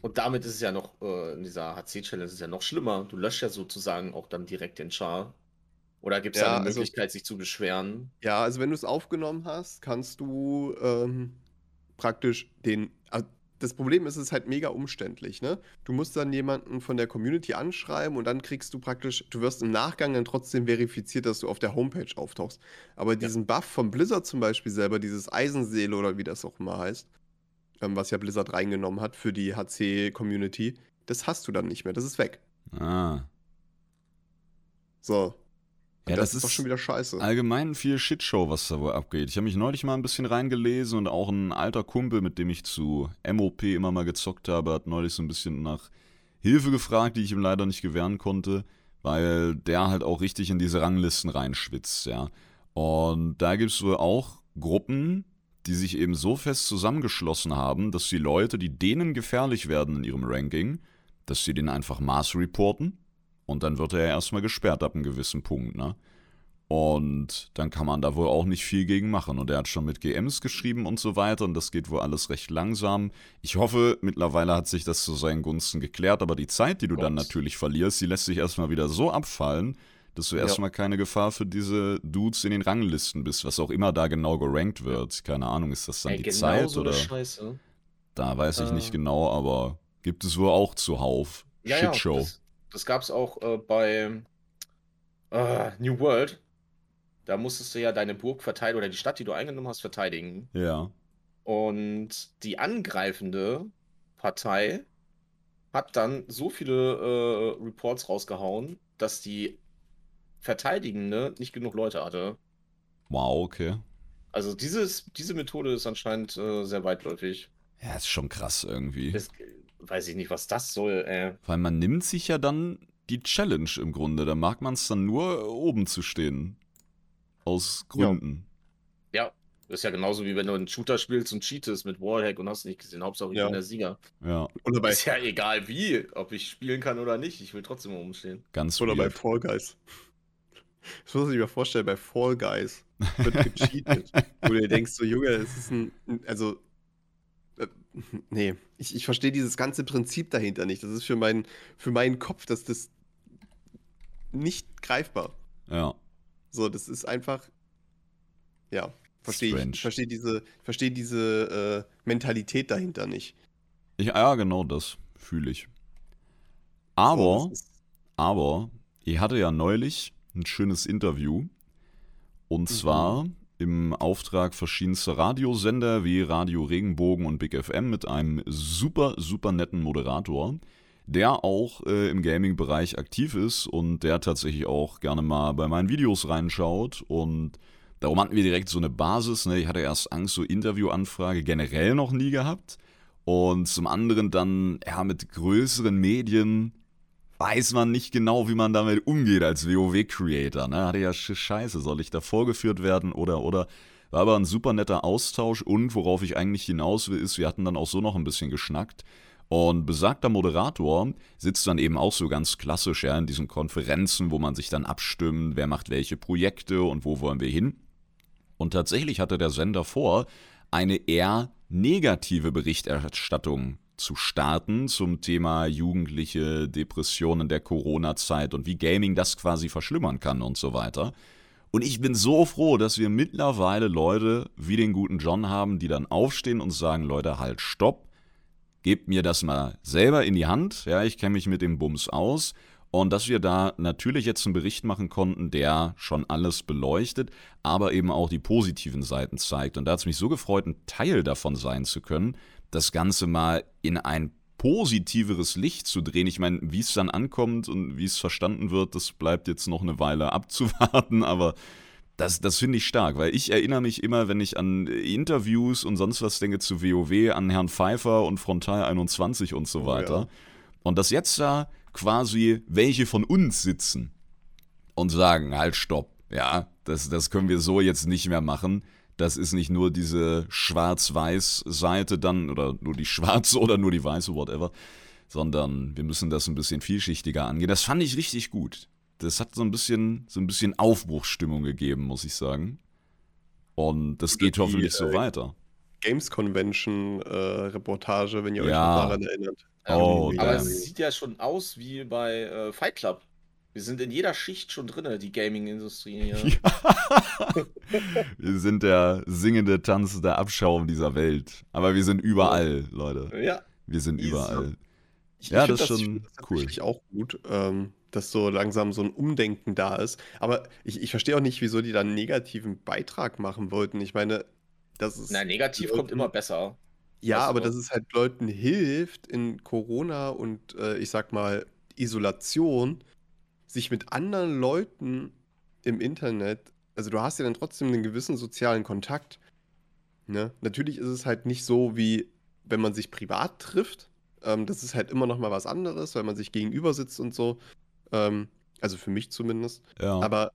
Und damit ist es ja noch, äh, in dieser HC-Challenge ist es ja noch schlimmer. Du löscht ja sozusagen auch dann direkt den Char. Oder gibt es Ja, da eine also- Möglichkeit, sich zu beschweren? Ja, also wenn du es aufgenommen hast, kannst du ähm, praktisch den. ah, das Problem ist, es ist halt mega umständlich, ne? Du musst dann jemanden von der Community anschreiben und dann kriegst du praktisch, du wirst im Nachgang dann trotzdem verifiziert, dass du auf der Homepage auftauchst. Aber diesen Buff von Blizzard zum Beispiel selber, dieses Eisenseele oder wie das auch immer heißt, ähm, was ja Blizzard reingenommen hat für die HC-Community, das hast du dann nicht mehr. Das ist weg. Ah. So. Ja, das, das ist doch schon wieder scheiße. Allgemein viel Shitshow, was da wohl abgeht. Ich habe mich neulich mal ein bisschen reingelesen und auch ein alter Kumpel, mit dem ich zu MOP immer mal gezockt habe, hat neulich so ein bisschen nach Hilfe gefragt, die ich ihm leider nicht gewähren konnte, weil der halt auch richtig in diese Ranglisten reinschwitzt, ja. Und da gibt es wohl auch Gruppen, die sich eben so fest zusammengeschlossen haben, dass die Leute, die denen gefährlich werden in ihrem Ranking, dass sie den einfach Maß reporten und dann wird er ja erstmal gesperrt ab einem gewissen Punkt, ne? Und dann kann man da wohl auch nicht viel gegen machen. Und er hat schon mit GMs geschrieben und so weiter. Und das geht wohl alles recht langsam. Ich hoffe, mittlerweile hat sich das zu seinen Gunsten geklärt. Aber die Zeit, die du dann Gott. natürlich verlierst, die lässt sich erstmal wieder so abfallen, dass du Ja. erstmal keine Gefahr für diese Dudes in den Ranglisten bist, was auch immer da genau gerankt wird. Keine Ahnung, ist das dann Ey, die genau Zeit so oder? Scheiße. Da weiß ich nicht Äh. genau, aber gibt es wohl auch zuhauf. Ja, ja, Shitshow. das, das gab es auch äh, bei äh, New World. Da musstest du ja deine Burg verteidigen oder die Stadt, die du eingenommen hast, verteidigen. Ja. Und die angreifende Partei hat dann so viele äh, Reports rausgehauen, dass die Verteidigende nicht genug Leute hatte. Wow, okay. Also dieses, diese Methode ist anscheinend äh, sehr weitläufig. Ja, ist schon krass irgendwie. Das, weiß ich nicht, was das soll. Äh. Weil man nimmt sich ja dann die Challenge im Grunde. Da mag man es dann nur, oben zu stehen. Aus Gründen. Ja, das ist ja genauso wie wenn du einen Shooter spielst und cheatest mit Wallhack und hast nicht gesehen. Hauptsache ich Ja. bin der Sieger. Ja, Oder bei, Ist ja egal wie, ob ich spielen kann oder nicht. Ich will trotzdem oben stehen. ganz oder bei weird. Fall Guys. Das muss ich mir vorstellen, bei Fall Guys wird gecheatet. wo du dir denkst, so Junge, es ist ein, also, äh, nee, ich, ich verstehe dieses ganze Prinzip dahinter nicht. Das ist für, mein, für meinen Kopf, dass das nicht greifbar. Ja, So, das ist einfach, ja, verstehe ich. Verstehe diese, verstehe diese äh, Mentalität dahinter nicht. ich, ja, genau das fühle ich. So, Aber, ist- aber, ich hatte ja neulich ein schönes Interview. Und Mhm. zwar im Auftrag verschiedenster Radiosender wie Radio Regenbogen und Big FM mit einem super, super netten Moderator, der auch äh, im Gaming-Bereich aktiv ist und der tatsächlich auch gerne mal bei meinen Videos reinschaut. Und darum hatten wir direkt so eine Basis. Ne? Ich hatte erst Angst, so Interviewanfrage generell noch nie gehabt. Und zum anderen dann, ja, mit größeren Medien weiß man nicht genau, wie man damit umgeht als WoW-Creator. Ne? Hatte ja sch- scheiße, soll ich da vorgeführt werden oder, oder. War aber ein super netter Austausch und worauf ich eigentlich hinaus will, ist, wir hatten dann auch so noch ein bisschen geschnackt. Und besagter Moderator sitzt dann eben auch so ganz klassisch ja, in diesen Konferenzen, wo man sich dann abstimmt, wer macht welche Projekte und wo wollen wir hin. Und tatsächlich hatte der Sender vor, eine eher negative Berichterstattung zu starten zum Thema jugendliche Depressionen der Corona-Zeit und wie Gaming das quasi verschlimmern kann und so weiter. Und ich bin so froh, dass wir mittlerweile Leute wie den guten John haben, die dann aufstehen und sagen, Leute, halt, stopp, gebt mir das mal selber in die Hand, ja, ich kenne mich mit dem Bums aus. Und dass wir da natürlich jetzt einen Bericht machen konnten, der schon alles beleuchtet, aber eben auch die positiven Seiten zeigt. Und da hat es mich so gefreut, ein Teil davon sein zu können, das Ganze mal in ein positiveres Licht zu drehen. Ich meine, wie es dann ankommt und wie es verstanden wird, das bleibt jetzt noch eine Weile abzuwarten, aber das, das finde ich stark, weil ich erinnere mich immer, wenn ich an Interviews und sonst was denke zu WoW, an Herrn Pfeiffer und Frontal 21 und so Oh, weiter. ja. Und dass jetzt da quasi welche von uns sitzen und sagen, halt, stopp, ja, das, das können wir so jetzt nicht mehr machen. Das ist nicht nur diese schwarz-weiß-Seite dann oder nur die schwarze oder nur die weiße, whatever, sondern wir müssen das ein bisschen vielschichtiger angehen. Das fand ich richtig gut. Das hat so ein bisschen, so ein bisschen Aufbruchsstimmung gegeben, muss ich sagen. Und das geht die, hoffentlich so äh, weiter. Games Convention äh, Reportage, wenn ihr euch Ja. daran erinnert. Oh, Aber es sieht ja schon aus wie bei äh, Fight Club. Wir sind in jeder Schicht schon drin, die Gaming-Industrie hier. wir sind der singende, tanzende Abschaum dieser Welt. Aber wir sind überall, Leute. Ja. Wir sind Easy. überall. Ich, Ja, ich das ist schon das cool. tatsächlich auch gut, ähm, dass so langsam so ein Umdenken da ist. Aber ich, ich verstehe auch nicht, wieso die da einen negativen Beitrag machen wollten. Ich meine, das ist. Na, negativ Leuten- kommt immer besser. Ja, du aber dass es halt Leuten hilft in Corona und äh, ich sag mal Isolation, sich mit anderen Leuten im Internet, also du hast ja dann trotzdem einen gewissen sozialen Kontakt. Ne? Natürlich ist es halt nicht so, wie wenn man sich privat trifft. Ähm, das ist halt immer noch mal was anderes, weil man sich gegenüber sitzt und so. Ähm, also für mich zumindest. Ja. Aber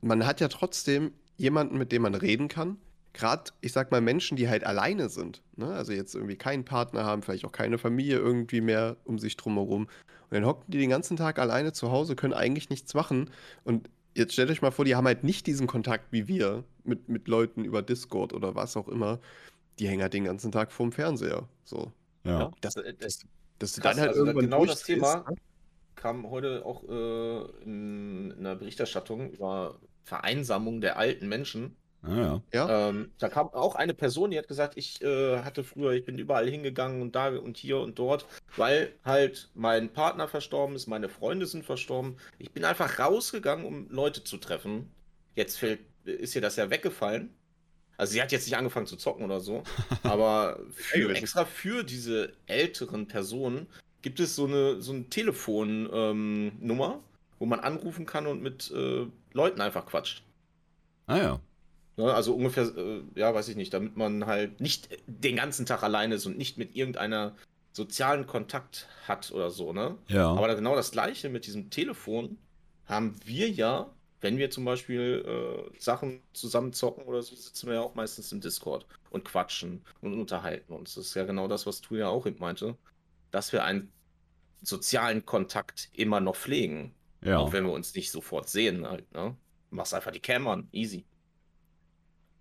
man hat ja trotzdem jemanden, mit dem man reden kann. Gerade, ich sag mal, Menschen, die halt alleine sind. Ne? Also jetzt irgendwie keinen Partner haben, vielleicht auch keine Familie irgendwie mehr um sich drumherum. Und dann hocken die den ganzen Tag alleine zu Hause, können eigentlich nichts machen. Und jetzt stellt euch mal vor, die haben halt nicht diesen Kontakt wie wir mit, mit Leuten über Discord oder was auch immer. Die hängen halt den ganzen Tag vorm Fernseher. So. ja. Das, Äh, das, dass du krass, dann halt also irgendwann genau das Thema ne? kam heute auch äh, in, in einer Berichterstattung über Vereinsamung der alten Menschen. Ah, ja. Ja, Ähm, da kam auch eine Person, die hat gesagt, ich äh, hatte früher, ich bin überall hingegangen und da und hier und dort, weil halt mein Partner verstorben ist, meine Freunde sind verstorben. Ich bin einfach rausgegangen, um Leute zu treffen. Jetzt fällt, ist ihr das ja weggefallen. Also sie hat jetzt nicht angefangen zu zocken oder so, aber für, extra für diese älteren Personen gibt es so eine, so eine Telefonnummer, wo man anrufen kann und mit äh, Leuten einfach quatscht. Ah, ja. Ne, also ungefähr, äh, ja, weiß ich nicht, damit man halt nicht den ganzen Tag alleine ist und nicht mit irgendeiner sozialen Kontakt hat oder so, ne? Ja. Aber genau das gleiche mit diesem Telefon haben wir ja, wenn wir zum Beispiel äh, Sachen zusammen zocken oder so, sitzen wir ja auch meistens im Discord und quatschen und unterhalten uns. Das ist ja genau das, was tu ja auch eben meinte, dass wir einen sozialen Kontakt immer noch pflegen. ja. Auch wenn wir uns nicht sofort sehen, halt, ne? Machst einfach die Cam an, easy.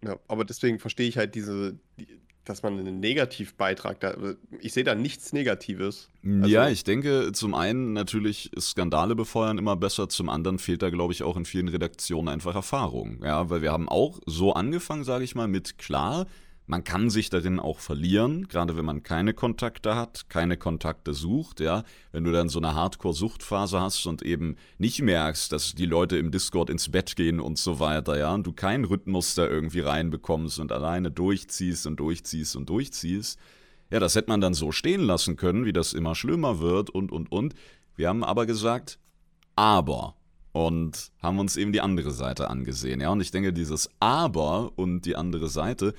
Ja, aber deswegen verstehe ich halt diese, die, dass man einen Negativbeitrag da. Ich sehe da nichts Negatives. ja, Also- ich denke, zum einen natürlich Skandale befeuern immer besser, zum anderen fehlt da, glaube ich, auch in vielen Redaktionen einfach Erfahrung. Ja, weil wir haben auch so angefangen, sage ich mal, mit klar, man kann sich darin auch verlieren, gerade wenn man keine Kontakte hat, keine Kontakte sucht, ja. Wenn du dann so eine Hardcore-Suchtphase hast und eben nicht merkst, dass die Leute im Discord ins Bett gehen und so weiter, ja, und du keinen Rhythmus da irgendwie reinbekommst und alleine durchziehst und durchziehst und durchziehst, ja, das hätte man dann so stehen lassen können, wie das immer schlimmer wird und, und, und. Wir haben aber gesagt, aber. Und haben uns eben die andere Seite angesehen. Ja, und ich denke, dieses Aber und die andere Seite,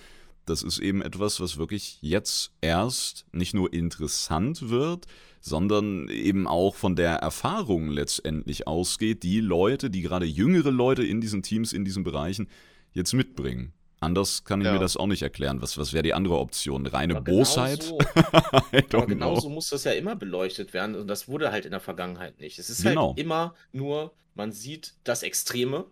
das ist eben etwas, was wirklich jetzt erst nicht nur interessant wird, sondern eben auch von der Erfahrung letztendlich ausgeht, die Leute, die gerade jüngere Leute in diesen Teams, in diesen Bereichen jetzt mitbringen. Anders kann ich Ja. mir das auch nicht erklären. Was, was wäre die andere Option? Reine Aber genau Bosheit? so- Aber don't genauso know. muss das ja immer beleuchtet werden und das wurde halt in der Vergangenheit nicht. Es ist Genau. halt immer nur, man sieht das Extreme,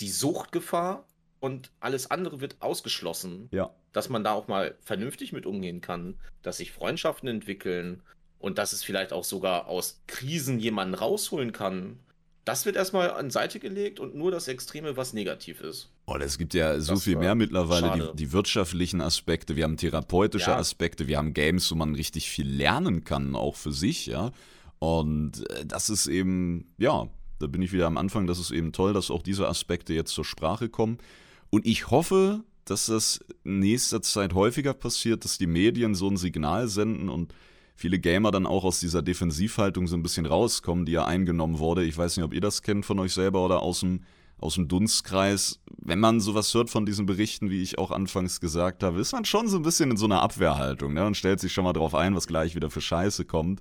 die Suchtgefahr und alles andere wird ausgeschlossen. Ja. Dass man da auch mal vernünftig mit umgehen kann, dass sich Freundschaften entwickeln und dass es vielleicht auch sogar aus Krisen jemanden rausholen kann. Das wird erstmal an Seite gelegt und nur das Extreme, was negativ ist. Oh, es gibt ja so Das viel mehr mittlerweile, die, die wirtschaftlichen Aspekte, wir haben therapeutische Ja. Aspekte, wir haben Games, wo man richtig viel lernen kann, auch für sich, ja. Und äh, das ist eben, ja, da bin ich wieder am Anfang, das ist eben toll, dass auch diese Aspekte jetzt zur Sprache kommen. Und ich hoffe, dass das in nächster Zeit häufiger passiert, dass die Medien so ein Signal senden und viele Gamer dann auch aus dieser Defensivhaltung so ein bisschen rauskommen, die ja eingenommen wurde. Ich weiß nicht, ob ihr das kennt von euch selber oder aus dem, aus dem Dunstkreis. Wenn man sowas hört von diesen Berichten, wie ich auch anfangs gesagt habe, ist man schon so ein bisschen in so einer Abwehrhaltung ne? und stellt sich schon mal drauf ein, was gleich wieder für Scheiße kommt.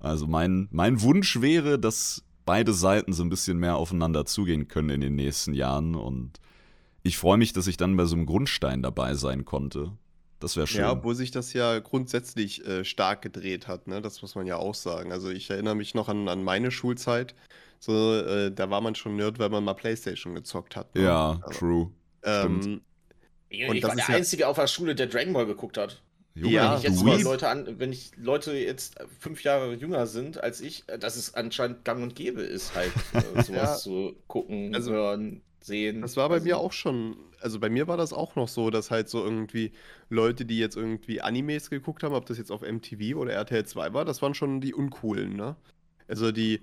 Also mein, mein Wunsch wäre, dass beide Seiten so ein bisschen mehr aufeinander zugehen können in den nächsten Jahren und ich freue mich, dass ich dann bei so einem Grundstein dabei sein konnte. Das wäre schön. Ja, obwohl sich das ja grundsätzlich äh, stark gedreht hat, ne? Das muss man ja auch sagen. Also ich erinnere mich noch an, an meine Schulzeit. So, äh, da war man schon Nerd, weil man mal Playstation gezockt hat. ne? ja, Also, true. ähm, Ich, Und ich das war der ja- Einzige auf der Schule, der Dragon Ball geguckt hat. Junge, Ja, wenn ich jetzt mal. Leute an, wenn ich Leute jetzt fünf Jahre jünger sind als ich, äh, dass es anscheinend gang und gäbe ist, halt äh, sowas Ja. zu gucken, Also, hören, sehen. Das war bei Also, mir auch schon, also bei mir war das auch noch so, dass halt so irgendwie Leute, die jetzt irgendwie Animes geguckt haben, ob das jetzt auf MTV oder RTL 2 war, das waren schon die uncoolen, ne? Also die,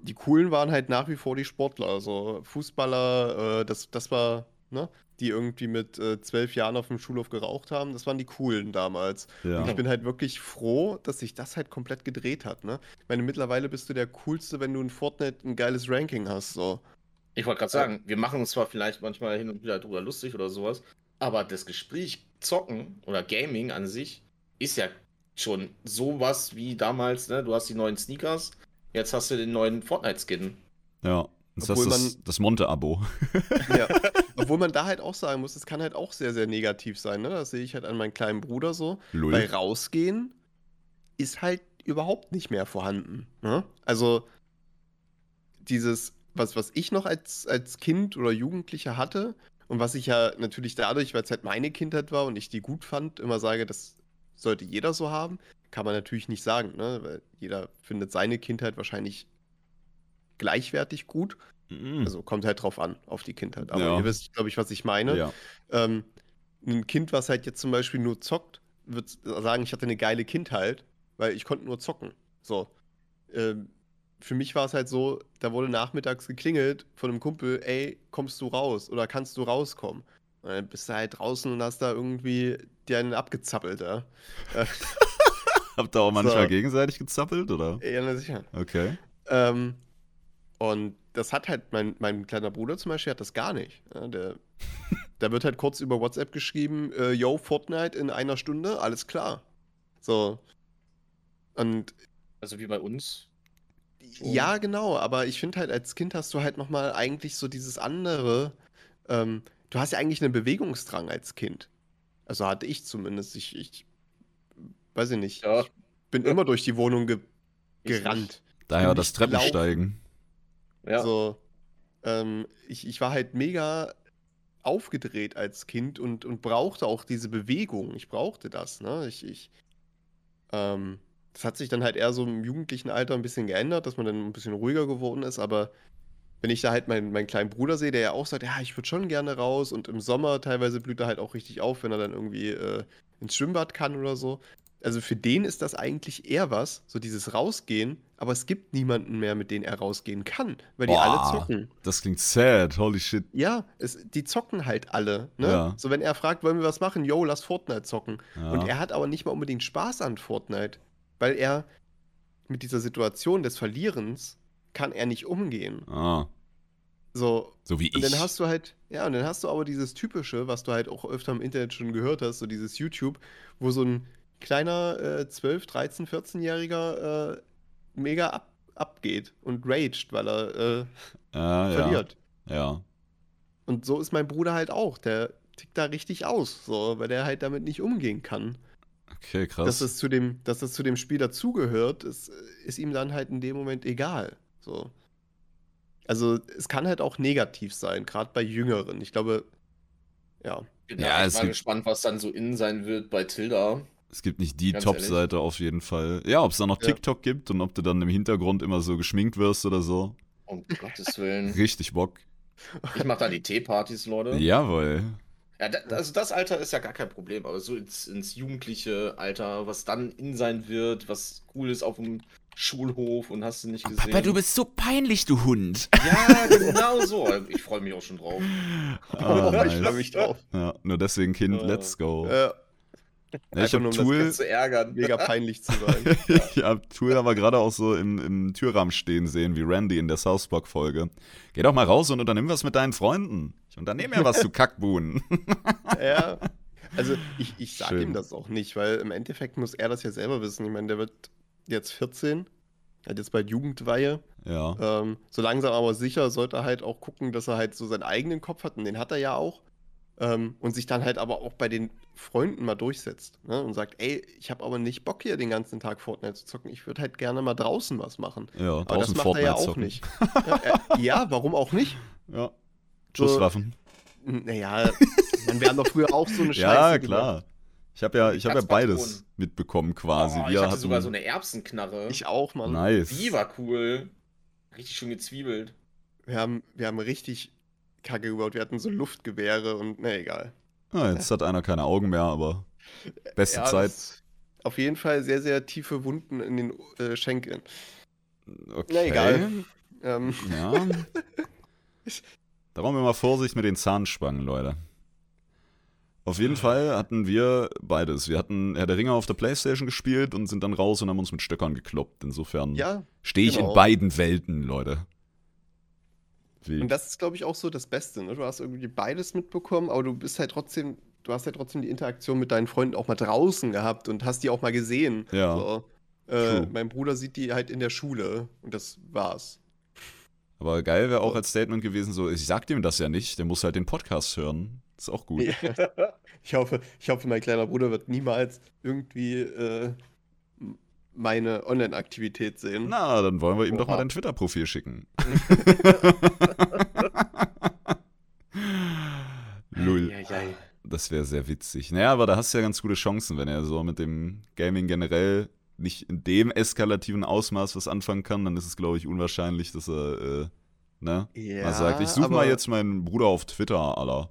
die coolen waren halt nach wie vor die Sportler, also Fußballer, äh, das, das war, ne? Die irgendwie mit äh, zwölf Jahren auf dem Schulhof geraucht haben, das waren die coolen damals. Und Ja. ich bin halt wirklich froh, dass sich das halt komplett gedreht hat, ne? Ich meine, mittlerweile bist du der Coolste, wenn du in Fortnite ein geiles Ranking hast, so. Ich wollte gerade sagen, wir machen uns zwar vielleicht manchmal hin und wieder drüber lustig oder sowas, aber das Gespräch Zocken oder Gaming an sich ist ja schon sowas wie damals, ne? Du hast die neuen Sneakers, jetzt hast du den neuen Fortnite-Skin. ja. Das ist das, man- das Monte-Abo. Ja, obwohl man da halt auch sagen muss, es kann halt auch sehr, sehr negativ sein. Ne? Das sehe ich halt an meinen kleinen Bruder so. Lull. Weil rausgehen ist halt überhaupt nicht mehr vorhanden. Ne? Also dieses, was, was ich noch als, als Kind oder Jugendlicher hatte und was ich ja natürlich dadurch, weil es halt meine Kindheit war und ich die gut fand, immer sage, das sollte jeder so haben, kann man natürlich nicht sagen. Ne? Weil jeder findet seine Kindheit wahrscheinlich gleichwertig gut. Mhm. Also kommt halt drauf an, auf die Kindheit. Aber Ja. ihr wisst, glaube ich, was ich meine. ja. Ähm, ein Kind, was halt jetzt zum Beispiel nur zockt, wird sagen, ich hatte eine geile Kindheit, weil ich konnte nur zocken. So. Ähm, für mich war es halt so, da wurde nachmittags geklingelt von einem Kumpel, ey, kommst du raus oder kannst du rauskommen? Und dann bist du halt draußen und hast da irgendwie dir einen abgezappelt, ja. Habt ihr auch manchmal So. gegenseitig gezappelt, oder? ja, na sicher. Okay. Ähm, und das hat halt, mein, mein kleiner Bruder zum Beispiel hat das gar nicht. Ja, der, da wird halt kurz über WhatsApp geschrieben, äh, yo, Fortnite in einer Stunde, alles klar. So. Und Also wie bei uns. Ja, genau, aber ich finde halt, als Kind hast du halt nochmal eigentlich so dieses andere, ähm, du hast ja eigentlich einen Bewegungsdrang als Kind. Also hatte ich zumindest. Ich, ich weiß ich nicht. Ja, Ich bin immer durch die Wohnung ge Ich gerannt. Daher das. Treppensteigen. ja. So, ähm, ich, ich war halt mega aufgedreht als Kind und, und brauchte auch diese Bewegung. Ich brauchte das, ne? Ich, ich, ähm, das hat sich dann halt eher so im jugendlichen Alter ein bisschen geändert, dass man dann ein bisschen ruhiger geworden ist, aber wenn ich da halt meinen, meinen kleinen Bruder sehe, der ja auch sagt, ja, ich würde schon gerne raus und im Sommer teilweise blüht er halt auch richtig auf, wenn er dann irgendwie äh, ins Schwimmbad kann oder so. Also für den ist das eigentlich eher was, so dieses Rausgehen, aber es gibt niemanden mehr, mit dem er rausgehen kann, weil die Boah. alle zocken. Das klingt sad. Holy shit. Ja, es, die zocken halt alle. Ne? Ja. So, wenn er fragt, wollen wir was machen? Yo, lass Fortnite zocken. Ja. Und er hat aber nicht mal unbedingt Spaß an Fortnite, weil er mit dieser Situation des Verlierens kann er nicht umgehen. ah, So, so wie und ich. dann hast du halt, ja, und dann hast du aber dieses typische, was du halt auch öfter im Internet schon gehört hast, so dieses YouTube, wo so ein kleiner äh, 12, 13, 14-Jähriger äh, mega ab, abgeht und raged, weil er äh, ja, ja. verliert. Ja. Und so ist mein Bruder halt auch. Der tickt da richtig aus, so, weil der halt damit nicht umgehen kann. Okay, krass. Dass das zu dem, dass das zu dem Spiel dazugehört, ist, ist ihm dann halt in dem Moment egal. So. Also es kann halt auch negativ sein, gerade bei Jüngeren. Ich glaube, ja. Bin Ja, es mal gibt- gespannt, was dann so innen sein wird bei Tilda. Es gibt nicht die Top-Seite auf jeden Fall. Ja, ob es da noch Ja. TikTok gibt und ob du dann im Hintergrund immer so geschminkt wirst oder so. Um Gottes Willen. Richtig Bock. Ich mach da die Teepartys, Leute. Jawohl. Ja, da, also das Alter ist ja gar kein Problem, aber so ins, ins jugendliche Alter, was dann in sein wird, was cool ist auf dem Schulhof und hast du nicht gesehen. bist so peinlich, du Hund. Ja, genau so. Ich freue mich auch schon drauf. Ah, ich freue mich drauf. Ja, nur deswegen, Kind, Äh, let's go. Äh, ja, ich einfach hab nur, um Tool, Zu ärgern. mega peinlich zu sein. ich hab Tool aber gerade auch so im, im Türrahmen stehen sehen, wie Randy in der South Park-Folge. Geh doch mal raus und unternimm was mit deinen Freunden. Ich unternehme ja was, du Kackbuhn. ja. Also ich, ich sag Schön. ihm das auch nicht, weil im Endeffekt muss er das ja selber wissen. Ich meine, der wird jetzt 14, hat jetzt bald Jugendweihe. ja. Ähm, so langsam aber sicher sollte er halt auch gucken, dass er halt so seinen eigenen Kopf hat und den hat er ja auch. Ähm, und sich dann halt aber auch bei den Freunden mal durchsetzt ne? und sagt, ey, ich habe aber nicht Bock hier den ganzen Tag Fortnite zu zocken. Ich würde halt gerne mal draußen was machen. Ja, Aber das draußen macht Fortnite er ja auch zocken. nicht. ja, äh, ja, warum auch nicht? Ja. Schusswaffen. Naja, man, wir haben doch früher auch so eine Scheiße Ja, gemacht. klar. Ich habe ja, ich hab ja beides mitbekommen quasi. Oh, ich Wir hatte hatten, sogar so eine Erbsenknarre. Ich auch, Mann. nice. Die war cool. Richtig schön gezwiebelt. Wir haben, wir haben richtig Kacke gebaut. Wir hatten so Luftgewehre und na egal. Ah, jetzt hat einer keine Augen mehr, aber beste Ja, Zeit. Auf jeden Fall sehr, sehr tiefe Wunden in den äh, Schenkeln. Okay. Na egal. Ähm, Ja. Da brauchen wir mal Vorsicht mit den Zahnspangen, Leute. Auf jeden Fall hatten wir beides. Wir hatten Herr der Ringe auf der Playstation gespielt und sind dann raus und haben uns mit Stöckern gekloppt. Insofern ja, stehe ich genau. in beiden Welten, Leute. Wild. und das ist, glaube ich, auch so das Beste. Ne? Du hast irgendwie beides mitbekommen, aber du bist halt trotzdem, du hast halt trotzdem die Interaktion mit deinen Freunden auch mal draußen gehabt und hast die auch mal gesehen. Ja. So. Äh, mein Bruder sieht die halt in der Schule und das war's. Aber geil wäre auch als Statement gewesen, so, ich sag dem das ja nicht, der muss halt den Podcast hören. Ist auch gut. Ja. Ich hoffe, ich hoffe, mein kleiner Bruder wird niemals irgendwie äh, meine Online-Aktivität sehen. Na, dann wollen wir ihm doch mal Oha. dein Twitter-Profil schicken. Eieiei. Das wäre sehr witzig. Naja, aber da hast du ja ganz gute Chancen, wenn er so mit dem Gaming generell nicht in dem eskalativen Ausmaß was anfangen kann, dann ist es, glaube ich, unwahrscheinlich, dass er, äh, ne? Ja, mal sagt, ich suche mal jetzt meinen Bruder auf Twitter, Alter.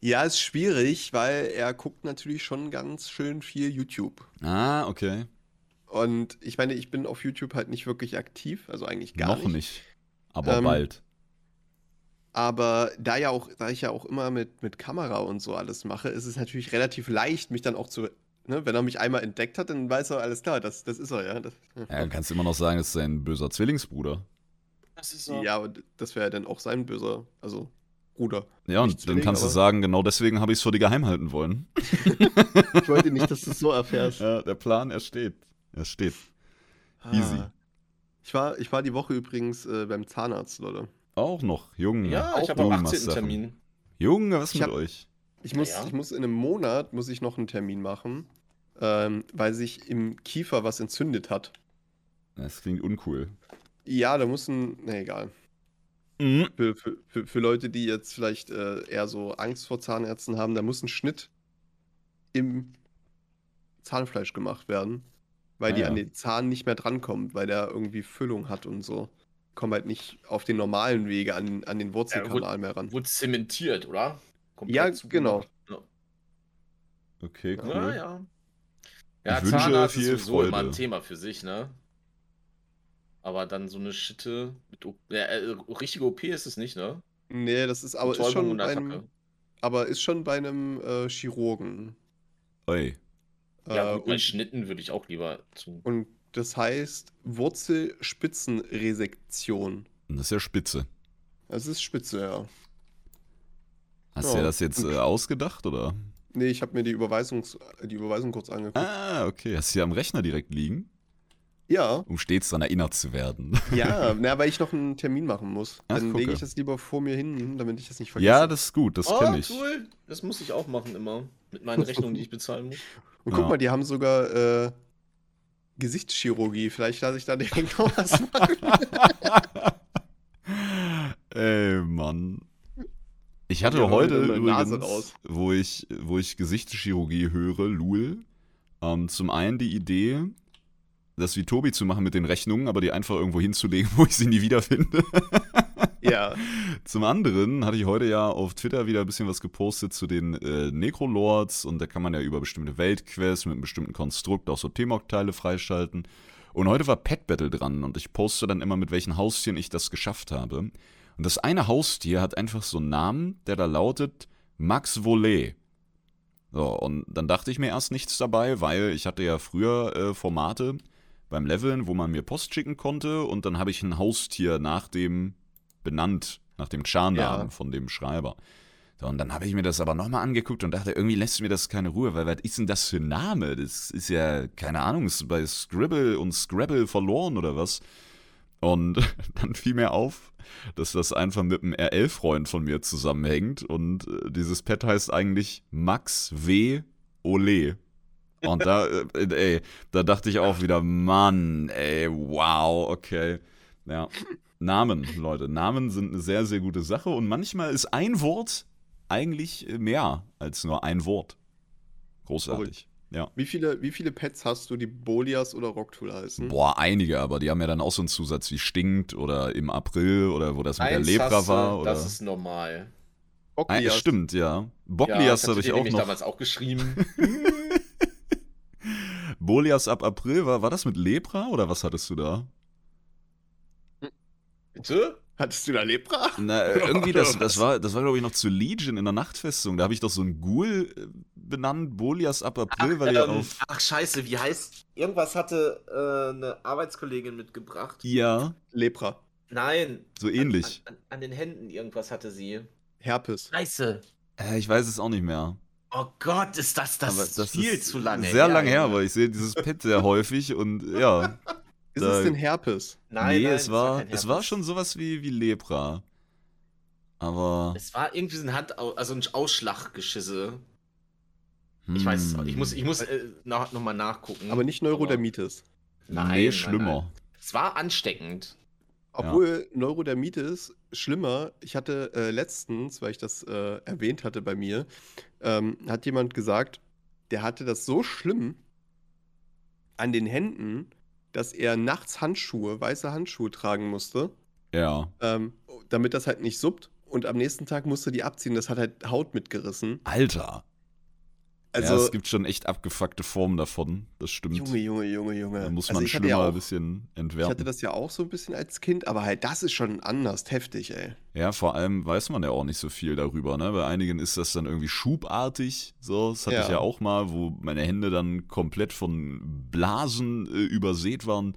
Ja, ist schwierig, weil er guckt natürlich schon ganz schön viel YouTube. Ah, okay. Und ich meine, ich bin auf YouTube halt nicht wirklich aktiv, also eigentlich gar Noch nicht. nicht. Aber Ähm, bald. Aber da ja auch, da ich ja auch immer mit, mit Kamera und so alles mache, ist es natürlich relativ leicht, mich dann auch zu. Ne, wenn er mich einmal entdeckt hat, dann weiß er, alles klar, das, das ist er, ja. Das, Ja, dann kannst du immer noch sagen, das ist sein böser Zwillingsbruder. Das ist so. ja, aber das wäre ja dann auch sein böser, also Bruder. Ja, und dann kannst du sagen, genau deswegen habe ich es vor dir geheim halten wollen. Ich wollte nicht, dass du es so erfährst. Ja, der Plan, er steht. Er steht. Easy. Ah. Ich war, ich war die Woche übrigens äh, beim Zahnarzt, Leute. Auch noch, Junge. Ja, ich Auch habe am du 18. machst Sachen. Termin. Junge, was Ich mit hab- euch? Ich muss, Ja. ich muss in einem Monat muss ich noch einen Termin machen, ähm, weil sich im Kiefer was entzündet hat. Das klingt uncool. Ja, da muss ein, na egal. Mhm. Für, für, für, für Leute, die jetzt vielleicht äh, eher so Angst vor Zahnärzten haben, da muss ein Schnitt im Zahnfleisch gemacht werden, weil Ah, die ja. an den Zahn nicht mehr drankommen, weil der irgendwie Füllung hat und so. Kommen halt nicht auf den normalen Wege an, an den Wurzelkanal mehr ran. Wurde zementiert, oder? Ja, zugemacht. genau. Ja. Okay, cool. Ja, ja. Ja, Ich wünsche Zahnarzt viel ist sowieso immer ein Thema für sich, ne? Aber dann so eine Schitte mit O- ja, äh, richtige OP ist es nicht, ne? Nee, das ist aber ist schon bei Attacke. einem, aber ist schon bei einem äh, Chirurgen. Oi. Ja, Äh, gut, und, Schnitten würde ich auch lieber zu. und das heißt Wurzelspitzenresektion. Das ist ja spitze. Das ist spitze, ja. Hast Ja. du dir das jetzt äh, ausgedacht, oder? Nee, ich habe mir die, Überweisungs die Überweisung kurz angeguckt. Ah, okay. Hast du sie am Rechner direkt liegen, Ja, um stets daran erinnert zu werden? ja, na, weil ich noch einen Termin machen muss. Ach, Dann lege gucke. ich das lieber vor mir hin, damit ich das nicht vergesse. ja, das ist gut, das oh, kenne ich. cool. Das muss ich auch machen immer. Mit meinen Rechnungen, die ich bezahlen muss. Und guck Ja. mal, die haben sogar äh, Gesichtschirurgie. Vielleicht lasse ich da direkt noch was machen. Ey, Mann. Ich hatte Ja, heute übrigens, raus. wo ich, wo ich Gesichtschirurgie höre, Lul, ähm, zum einen die Idee, das wie Tobi zu machen mit den Rechnungen, aber die einfach irgendwo hinzulegen, wo ich sie nie wiederfinde. ja. Zum anderen hatte ich heute ja auf Twitter wieder ein bisschen was gepostet zu den äh, Necrolords und da kann man ja über bestimmte Weltquests mit einem bestimmten Konstrukt auch so T-Mog-Teile freischalten. Und heute war Pet Battle dran und ich poste dann immer, mit welchen Haustieren ich das geschafft habe. Und das eine Haustier hat einfach so einen Namen, der da lautet Max Volet. So, und dann dachte ich mir erst nichts dabei, weil ich hatte ja früher äh, Formate beim Leveln, wo man mir Post schicken konnte und dann habe ich ein Haustier nach dem benannt, nach dem Charnamen Ja. von dem Schreiber. So, und dann habe ich mir das aber nochmal angeguckt und dachte, irgendwie lässt mir das keine Ruhe, weil was ist denn das für ein Name? Das ist ja, keine Ahnung, ist bei Scribble und Scrabble verloren oder was? Und dann fiel mir auf, dass das einfach mit einem RL-Freund von mir zusammenhängt und äh, dieses Pet heißt eigentlich Max W. Ole. Und da, äh, ey, da dachte ich auch wieder, Mann, ey, wow, okay. Ja, Namen, Leute, Namen sind eine sehr, sehr gute Sache und manchmal ist ein Wort eigentlich mehr als nur ein Wort. Großartig. Ja. Wie viele, wie viele Pets hast du, die Bolias oder Rocktool heißen? Boah, einige, aber die haben ja dann auch so einen Zusatz wie stinkt oder im April oder wo das mit Eins der Lepra du, war. Oder? Das ist normal. Ah, Boklias. stimmt, ja. Ja, Boklias das habe ich auch noch. damals auch geschrieben. Bolias ab April, war, war das mit Lepra oder was hattest du da? Bitte? Hattest du da Lepra? Na, äh, irgendwie, das, das war, das war glaube ich, noch zu Legion in der Nachtfestung. Da habe ich doch so einen Ghoul äh, benannt, Bolias ab April, weil er ähm, auf. ach scheiße, wie heißt. Irgendwas hatte äh, eine Arbeitskollegin mitgebracht. Ja, Lepra. Nein. so ähnlich. An, an, an den Händen irgendwas hatte sie. Herpes. Scheiße. Äh, ich weiß es auch nicht mehr. Oh Gott, ist das das, aber das viel ist zu lange Sehr her, lange her, aber ich sehe dieses Pet sehr häufig und ja. Ist Da- es denn Herpes? Nein, nee, nein, es war, es war schon sowas wie, wie Lepra. Aber. Es war irgendwie so ein Hand, also ein Ausschlaggeschisse. Ich hm. weiß es auch. nicht. Ich muss, ich muss äh, nach, nochmal nachgucken. Aber nicht Neurodermitis. Nein, nee, nein, schlimmer. nein. Es war ansteckend. Obwohl Neurodermitis schlimmer, ich hatte äh, letztens, weil ich das äh, erwähnt hatte bei mir, ähm, hat jemand gesagt, der hatte das so schlimm an den Händen, dass er nachts Handschuhe, weiße Handschuhe tragen musste, Ja. ähm, damit das halt nicht suppt. Und am nächsten Tag musste die abziehen, das hat halt Haut mitgerissen. Alter. Also, ja, es gibt schon echt abgefuckte Formen davon. Das stimmt. Junge, Junge, Junge, Junge. Da muss also man ich hatte schlimmer ja ein bisschen Ich entwerten. hatte das ja auch so ein bisschen als Kind, aber halt das ist schon anders heftig, ey. Ja, vor allem weiß man ja auch nicht so viel darüber, ne? Bei einigen ist das dann irgendwie schubartig, so, das hatte ich Ja. ja auch mal, wo meine Hände dann komplett von Blasen äh, übersät waren.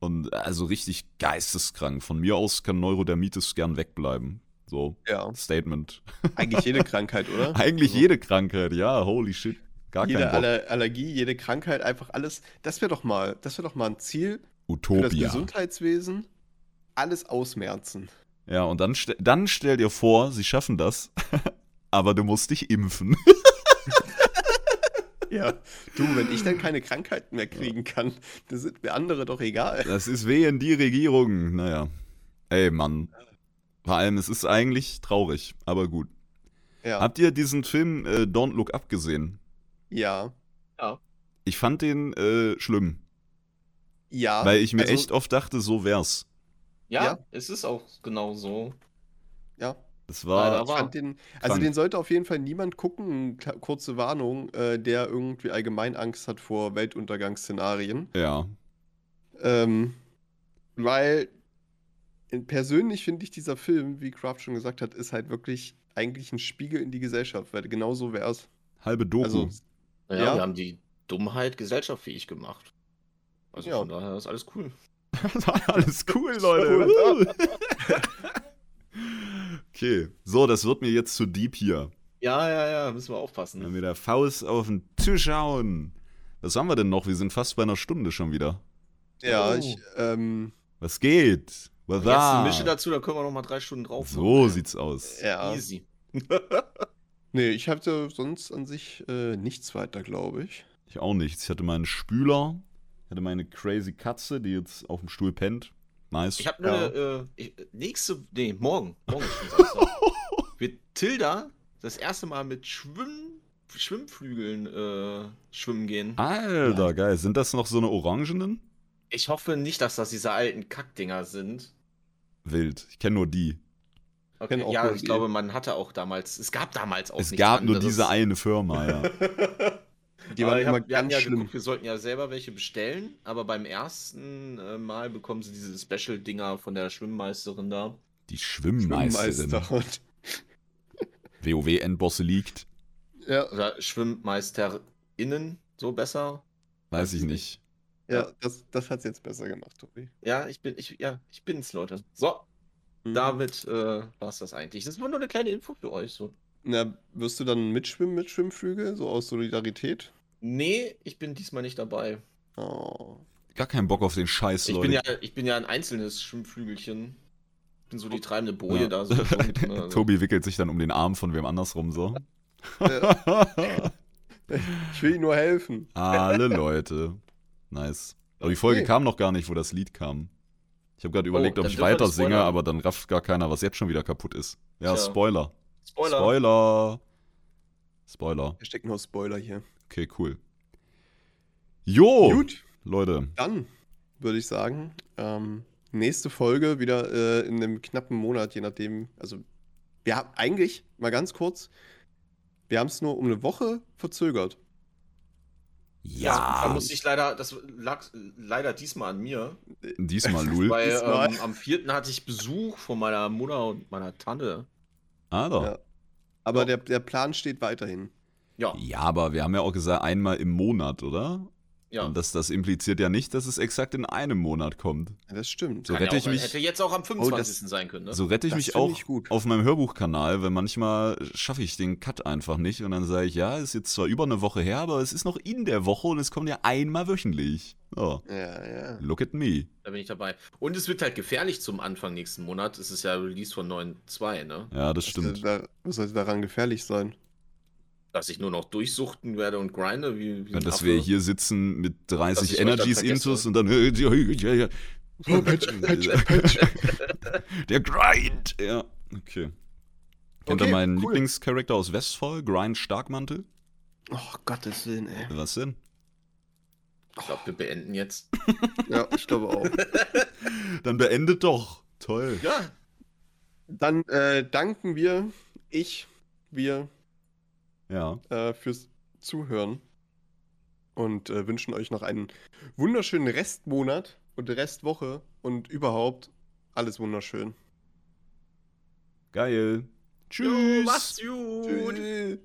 Und also richtig geisteskrank. Von mir aus kann Neurodermitis gern wegbleiben. So, Ja, Statement. eigentlich jede Krankheit, oder? Eigentlich Also, jede Krankheit, ja, holy shit. Gar Jede kein. Aller Allergie, jede Krankheit, einfach alles. Das wäre doch mal, das wäre doch mal ein Ziel für das Utopia. Gesundheitswesen. Alles ausmerzen. Ja, und dann, dann stell dir vor, sie schaffen das, aber du musst dich impfen. Ja. Du, wenn ich dann keine Krankheiten mehr kriegen kann, dann sind mir andere doch egal. Das ist wehen die Regierung. Naja. Ey, Mann. Vor allem, es ist eigentlich traurig, aber gut. Ja. Habt ihr diesen Film äh, Don't Look Up gesehen? Ja. Ich fand den äh, schlimm, Ja. weil ich mir also, echt oft dachte, so wär's. Ja, Ja. es ist auch genau so. Ja. Das war. Fand den, also krank. den sollte auf jeden Fall niemand gucken, kurze Warnung, äh, der irgendwie allgemein Angst hat vor Weltuntergangsszenarien. Ja. Ähm, weil persönlich finde ich, dieser Film, wie Kraft schon gesagt hat, ist halt wirklich eigentlich ein Spiegel in die Gesellschaft, weil genau so wäre es. Halbe Doku. Also, Ja, Ja. wir haben die Dummheit gesellschaftsfähig gemacht. Also Ja. von daher ist alles cool. Alles cool, Leute. okay, so, das wird mir jetzt zu deep hier. Ja, ja, ja, müssen wir aufpassen. Wenn wir der Faust auf den Tisch hauen. Was haben wir denn noch? Wir sind fast bei einer Stunde schon wieder. ja, Oh. ich, ähm, Was geht? Jetzt eine? Mische dazu, da können wir noch mal drei Stunden drauf. So machen. sieht's aus. ja. Easy. Nee, ich hatte sonst an sich äh, nichts weiter, glaube ich. Ich auch nichts. Ich hatte meinen Spüler, ich hatte meine crazy Katze, die jetzt auf dem Stuhl pennt. Nice. Ich habe nur Ja. eine, äh, ich, nächste, nee, morgen, morgen ist schon Samstag, wird Tilda das erste Mal mit Schwimm, Schwimmflügeln äh, schwimmen gehen. Alter, geil. Sind das noch so eine orangenen? Ich hoffe nicht, dass das diese alten Kackdinger sind. Wild. Ich kenne nur die. Okay, ja, nur ich die. glaube, man hatte auch damals, es gab damals auch es nichts gab nur anderes. diese eine Firma, ja. Die waren immer hab, wir ganz ja schlimm. geguckt, wir sollten ja selber welche bestellen, aber beim ersten äh, Mal bekommen sie diese Special-Dinger von der Schwimmmeisterin da. Die Schwimmmeisterin. WoW-Endbosse liegt. ja, Oder SchwimmmeisterInnen, so besser. Weiß ich nicht. Ja, das, das hat es jetzt besser gemacht, Tobi. Ja, ich bin, ich, ja, ich bin's, Leute. So, Mhm. damit äh, war's das eigentlich. Das war nur eine kleine Info für euch. So. Na, wirst du dann mitschwimmen mit Schwimmflügel, so aus Solidarität? Nee, ich bin diesmal nicht dabei. Oh. Gar keinen Bock auf den Scheiß, Ich Leute. bin, ja, ich bin ja ein einzelnes Schwimmflügelchen. Ich bin so die treibende Boje Ja. da. So mit, ne, also. Tobi wickelt sich dann um den Arm von wem andersrum so. Äh, ich will ihm nur helfen. Alle Leute. Nice. Aber die Folge Okay. kam noch gar nicht, wo das Lied kam. Ich habe gerade überlegt, ob dann ich weiter singe, aber dann rafft gar keiner, was jetzt schon wieder kaputt ist. Ja, Tja. Spoiler. Spoiler. Spoiler. Spoiler. Wir stecken nur Spoiler hier. Okay, cool. Jo, Gut, Leute. dann würde ich sagen, ähm, nächste Folge wieder äh, in einem knappen Monat, je nachdem. Also, wir haben eigentlich, mal ganz kurz, wir haben es nur um eine Woche verzögert. Ja, Da musste ich leider, das lag leider diesmal an mir. diesmal Lul. Weil Diesmal. ähm, am 4. hatte ich Besuch von meiner Mutter und meiner Tante. Ah, doch. Ja. Aber Ja. der, der Plan steht weiterhin. Ja, Ja, aber wir haben ja auch gesagt, einmal im Monat, oder? Ja. Und das, das impliziert ja nicht, dass es exakt in einem Monat kommt. Das stimmt. So Kann rette ja ich auch, mich- Hätte jetzt auch am 25. sein können, ne? So rette ich Das mich auch ich auf meinem Hörbuchkanal, weil manchmal schaffe ich den Cut einfach nicht und dann sage ich, ja, ist jetzt zwar über eine Woche her, aber es ist noch in der Woche und es kommt ja einmal wöchentlich. Oh, Ja, ja. look at me. Da bin ich dabei. Und es wird halt gefährlich zum Anfang nächsten Monat. Es ist ja Release von 9.2, ne? Ja, das Was stimmt. da- Was sollte daran gefährlich sein? Dass ich nur noch durchsuchten werde und grinde, wie, wie Ja, dass Affe. wir hier sitzen mit Dass 30 ich euch dann Energies. Intus und dann der Grind. Ja, okay. Kennt ihr Okay, meinen cool. Lieblingscharakter aus Westfall? Grind Starkmantel? Oh, Gottes Willen, ey. Was denn? Ich glaube, wir beenden jetzt. Ja, ich glaube auch. Dann beendet doch. Toll. Ja, Dann äh, danken wir, ich, wir, Ja. äh, fürs Zuhören und äh, wünschen euch noch einen wunderschönen Restmonat und Restwoche und überhaupt alles wunderschön. Geil. Jo, Tschüss. macht's gut. Tschüss.